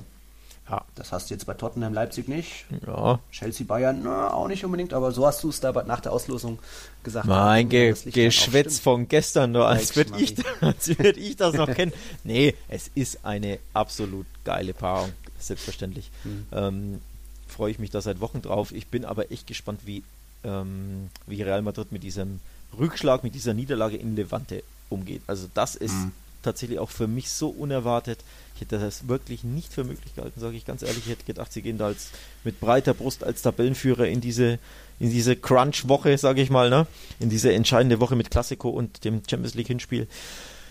Ja. Das hast du jetzt bei Tottenham Leipzig nicht. Ja. Chelsea Bayern na, auch nicht unbedingt, aber so hast du es da nach der Auslosung gesagt. Mein Ge Geschwätz von gestern, nur, als würde ich, würd ich das noch kennen. Nee, es ist eine absolut geile Paarung, selbstverständlich. Mhm. Ähm, Freue ich mich da seit Wochen drauf. Ich bin aber echt gespannt, wie, ähm, wie Real Madrid mit diesem Rückschlag, mit dieser Niederlage in Levante umgeht. Also das ist mhm tatsächlich auch für mich so unerwartet. Ich hätte das wirklich nicht für möglich gehalten, sage ich ganz ehrlich. Ich hätte gedacht, sie gehen da als, mit breiter Brust als Tabellenführer in diese, in diese Crunch-Woche, sage ich mal, ne? in diese entscheidende Woche mit Classico und dem Champions League-Hinspiel.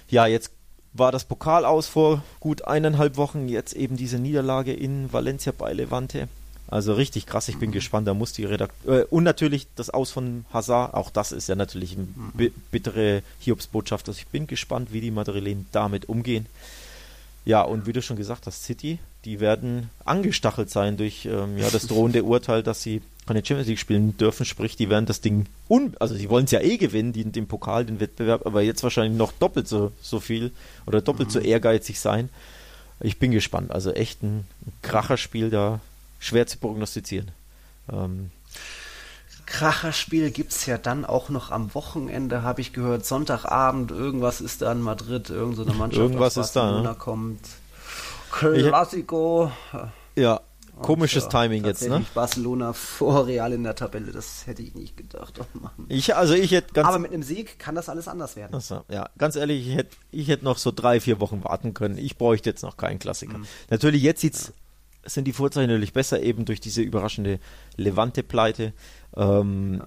Ja, jetzt war das Pokal aus vor gut eineinhalb Wochen, jetzt eben diese Niederlage in Valencia bei Levante. Also richtig krass, ich bin gespannt. Da muss die Redaktion. Äh, und natürlich das Aus von Hazard, auch das ist ja natürlich eine bittere Hiobsbotschaft. Also ich bin gespannt, wie die Madrilen damit umgehen. Ja, und wie du schon gesagt hast, City, die werden angestachelt sein durch ähm, ja, das drohende Urteil, dass sie keine Champions League spielen dürfen. Sprich, die werden das Ding un also sie wollen es ja eh gewinnen, die, den Pokal, den Wettbewerb, aber jetzt wahrscheinlich noch doppelt so, so viel oder doppelt mhm. so ehrgeizig sein. Ich bin gespannt. Also echt ein Kracherspiel da schwer zu prognostizieren. Ähm, Kracherspiel gibt es ja dann auch noch am Wochenende, habe ich gehört. Sonntagabend, irgendwas ist da in Madrid, irgendeine Mannschaft irgendwas aus ist da, ne? kommt. Classico. Ja, komisches ja, Timing jetzt, ne? Barcelona vor Real in der Tabelle, das hätte ich nicht gedacht. Oh ich, also ich hätte ganz Aber mit einem Sieg kann das alles anders werden. Achso, ja, ganz ehrlich, ich hätte ich hätt noch so drei, vier Wochen warten können. Ich bräuchte jetzt noch keinen Klassiker. Mhm. Natürlich, jetzt sieht's ja sind die Vorzeichen natürlich besser, eben durch diese überraschende Levante-Pleite. Ähm,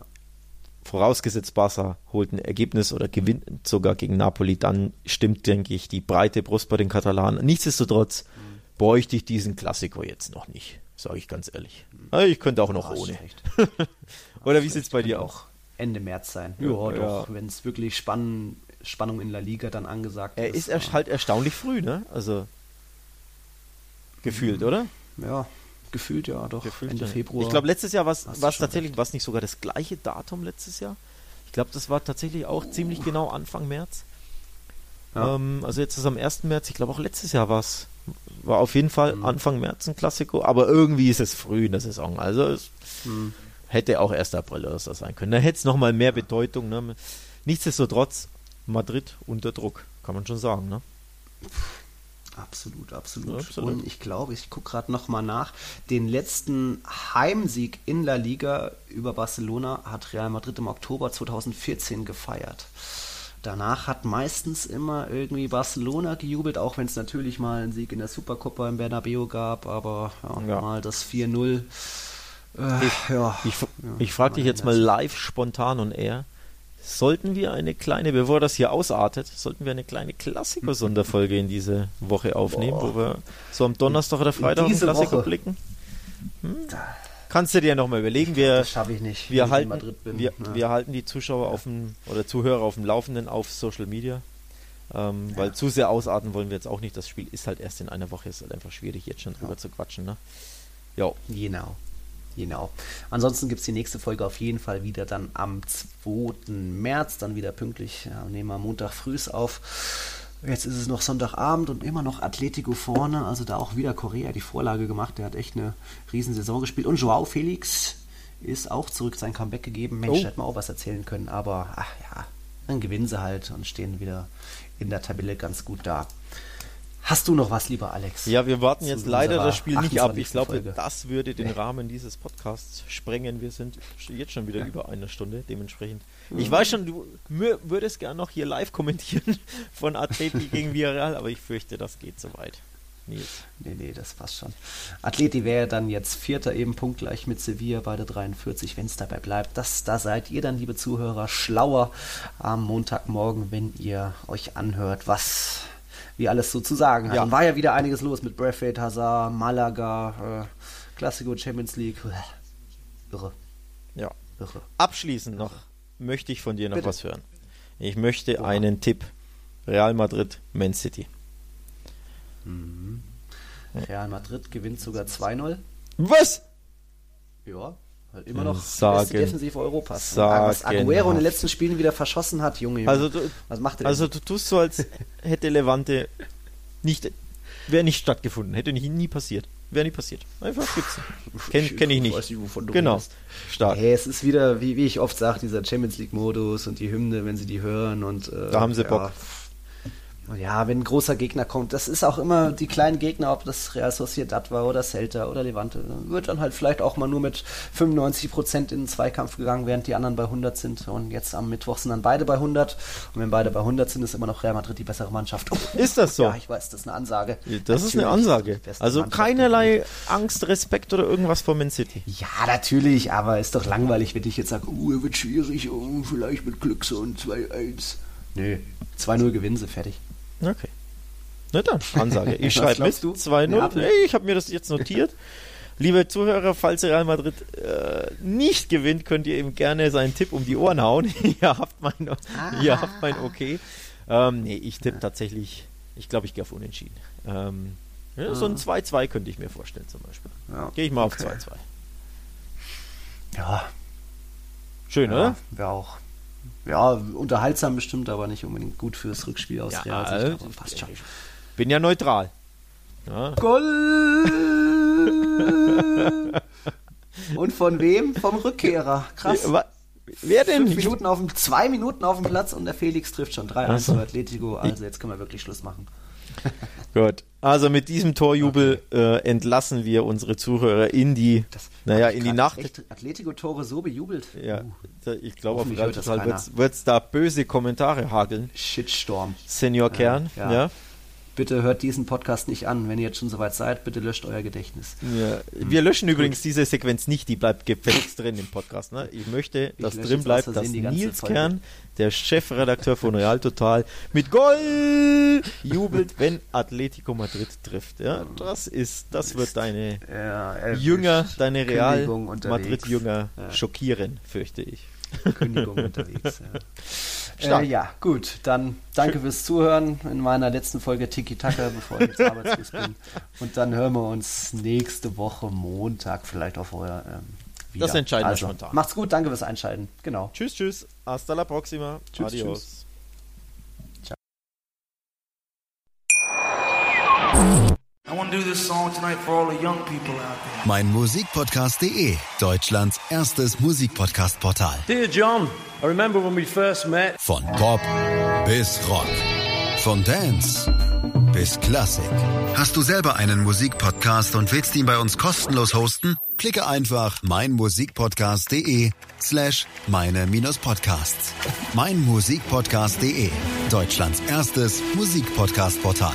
vorausgesetzt, Barca holt ein Ergebnis oder gewinnt sogar gegen Napoli, dann stimmt, denke ich, die breite Brust bei den Katalanen. Nichtsdestotrotz mhm. bräuchte ich diesen Klassiker jetzt noch nicht, sage ich ganz ehrlich. Mhm. Ich könnte auch noch ohne. oder wie sieht es bei dir auch? Ende März sein. Ja, ja doch, wenn es wirklich Spann Spannung in La Liga dann angesagt er ist. Er ist halt erstaunlich früh, ne? Also gefühlt, mhm. oder? Ja, gefühlt ja doch. Gefühlt, Ende ja. Februar. Ich glaube, letztes Jahr war es tatsächlich, war es nicht sogar das gleiche Datum letztes Jahr? Ich glaube, das war tatsächlich auch ziemlich genau Anfang März. Ja. Ähm, also jetzt ist am 1. März, ich glaube auch letztes Jahr war es, war auf jeden Fall mhm. Anfang März ein Klassiko, aber irgendwie ist es früh in der Saison. Also es mhm. hätte auch 1. April oder so sein können. Da hätte es nochmal mehr Bedeutung. Ne? Nichtsdestotrotz, Madrid unter Druck. kann man schon sagen, ne? Absolut, absolut, absolut. Und ich glaube, ich gucke gerade nochmal nach. Den letzten Heimsieg in La Liga über Barcelona hat Real Madrid im Oktober 2014 gefeiert. Danach hat meistens immer irgendwie Barcelona gejubelt, auch wenn es natürlich mal einen Sieg in der Supercopa im Bernabeu gab, aber ja, ja. mal das 4-0. Äh, ich, ja, ich, ich frage dich jetzt mal live, spontan und eher. Sollten wir eine kleine, bevor das hier ausartet, sollten wir eine kleine Klassiker-Sonderfolge in diese Woche aufnehmen, Boah. wo wir so am Donnerstag oder Freitag auf Klassiker Woche. blicken? Hm? Kannst du dir nochmal überlegen. Wir, das schaffe ich nicht. Wir halten, wir, ja. wir, halten die Zuschauer auf dem, oder Zuhörer auf dem Laufenden auf Social Media. Ähm, ja. Weil zu sehr ausarten wollen wir jetzt auch nicht. Das Spiel ist halt erst in einer Woche. Ist halt einfach schwierig, jetzt schon drüber ja. zu quatschen. Ne? Jo. Genau. Genau. Ansonsten gibt es die nächste Folge auf jeden Fall wieder dann am 2. März, dann wieder pünktlich. Ja, nehmen wir Montag früh auf. Jetzt ist es noch Sonntagabend und immer noch Atletico vorne. Also da auch wieder Korea die Vorlage gemacht. Der hat echt eine Riesensaison gespielt. Und Joao Felix ist auch zurück sein Comeback gegeben. Mensch, oh. hätte man auch was erzählen können. Aber ach ja, dann gewinnen sie halt und stehen wieder in der Tabelle ganz gut da. Hast du noch was, lieber Alex? Ja, wir warten jetzt leider das Spiel nicht ab. Ich glaube, Folge. das würde den Rahmen dieses Podcasts sprengen. Wir sind jetzt schon wieder ja. über eine Stunde, dementsprechend. Mhm. Ich weiß schon, du würdest gerne noch hier live kommentieren von Atleti gegen Villarreal, aber ich fürchte, das geht zu weit. Nils. Nee, nee, das passt schon. Atleti wäre dann jetzt Vierter, eben punktgleich mit Sevilla, beide 43, wenn es dabei bleibt. Das, da seid ihr dann, liebe Zuhörer, schlauer am Montagmorgen, wenn ihr euch anhört, was wie alles so zu sagen hat. Ja. Und war ja wieder einiges los mit Braithwaite, Hazard, Malaga, äh, Classico Champions League. Irre. Ja. Irre. Abschließend noch möchte ich von dir noch Bitte. was hören. Ich möchte Oha. einen Tipp. Real Madrid, Man City. Mhm. Real Madrid gewinnt sogar 2-0. Was? Ja. Immer noch sagen, beste Defensive Europas. Was Aguero in den letzten Spielen wieder verschossen hat, Junge. Also du, was macht er Also du tust so, als hätte Levante nicht, wäre nicht stattgefunden, hätte nie, nie passiert. Wäre nie passiert. Einfach Spitzen. Kenne kenn ich nicht. Weiß nicht, wovon du genau. Stark. Hey, es ist wieder, wie, wie ich oft sage, dieser Champions League-Modus und die Hymne, wenn sie die hören und äh, da haben sie ja, Bock ja, wenn ein großer Gegner kommt, das ist auch immer die kleinen Gegner, ob das Real Sociedad war oder Celta oder Levante, wird dann halt vielleicht auch mal nur mit 95 Prozent in den Zweikampf gegangen, während die anderen bei 100 sind. Und jetzt am Mittwoch sind dann beide bei 100. Und wenn beide bei 100 sind, ist immer noch Real Madrid die bessere Mannschaft. Ist das so? Ja, ich weiß, das ist eine Ansage. Das natürlich ist eine Ansage. Also keinerlei Angst, Respekt oder irgendwas vor Man City. Ja, natürlich, aber ist doch langweilig, wenn ich jetzt sage, uh, wird schwierig, oh, vielleicht mit Glück so ein 2-1. Nö, 2-0 gewinnen sie, fertig. Okay. Na dann, Ansage. Ich schreibe mit 2-0. Hey, ich habe mir das jetzt notiert. Liebe Zuhörer, falls Real Madrid äh, nicht gewinnt, könnt ihr ihm gerne seinen Tipp um die Ohren hauen. ihr, habt mein, ah. ihr habt mein Okay. Ähm, nee, ich tippe tatsächlich, ich glaube, ich gehe auf Unentschieden. Ähm, ja. So ein 2-2 ah. könnte ich mir vorstellen zum Beispiel. Ja, gehe ich mal okay. auf 2-2. Ja. Schön, ja, oder? Wäre auch ja, unterhaltsam bestimmt, aber nicht unbedingt gut fürs Rückspiel aus ja, Real Sicht. passt schon. Bin ja neutral. Ja. Goal! Und von wem? Vom Rückkehrer. Krass. Wer denn? Fünf Minuten auf dem, zwei Minuten auf dem Platz und der Felix trifft schon 3-1 für Atletico. Also jetzt können wir wirklich Schluss machen. Gut. Also mit diesem Torjubel okay. äh, entlassen wir unsere Zuhörer in die, das naja, in die Nacht. Atletico-Tore so bejubelt. Ja, uh. ich glaube auf jeden Fall wird es da böse Kommentare hageln. Shitstorm. Senior Kern, ja. ja bitte hört diesen Podcast nicht an. Wenn ihr jetzt schon soweit seid, bitte löscht euer Gedächtnis. Ja. Wir löschen hm. übrigens diese Sequenz nicht, die bleibt gefälligst drin im Podcast. Ne? Ich möchte, dass ich drin bleibt, dass Nils Folge. Kern, der Chefredakteur von Real Total, mit Goal jubelt, wenn Atletico Madrid trifft. Ja, das ist, das wird deine ja, Jünger, deine Real Madrid Jünger ja. schockieren, fürchte ich. Kündigung unterwegs. Ja. Äh, ja, gut. Dann danke Schön. fürs Zuhören in meiner letzten Folge Tiki Taka, bevor ich jetzt arbeitslos bin. Und dann hören wir uns nächste Woche Montag vielleicht auf euer ähm, wieder. Das entscheiden also, wir spontan. Macht's gut, danke fürs Einschalten. Genau. Tschüss, tschüss. Hasta la próxima. Tschüss, Adios. Tschüss. Mein Musikpodcast.de, Deutschlands erstes Musikpodcast-Portal. Dear John, I remember when we first met. Von Pop bis Rock. Von Dance bis Klassik. Hast du selber einen Musikpodcast und willst ihn bei uns kostenlos hosten? Klicke einfach meinmusikpodcast.de slash meine-podcasts. meinmusikpodcast.de Deutschlands erstes Musikpodcast-Portal.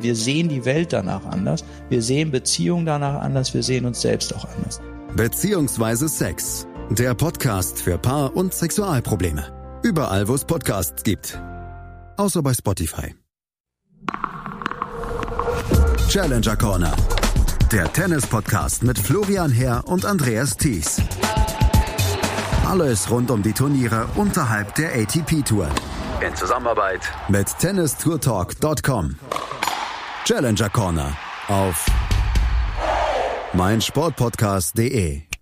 Wir sehen die Welt danach anders, wir sehen Beziehungen danach anders, wir sehen uns selbst auch anders. Beziehungsweise Sex. Der Podcast für Paar- und Sexualprobleme. Überall, wo es Podcasts gibt. Außer bei Spotify. Challenger Corner. Der Tennis-Podcast mit Florian Herr und Andreas Thies. Alles rund um die Turniere unterhalb der ATP-Tour. In Zusammenarbeit mit tennistourtalk.com. Challenger Corner auf meinsportpodcast.de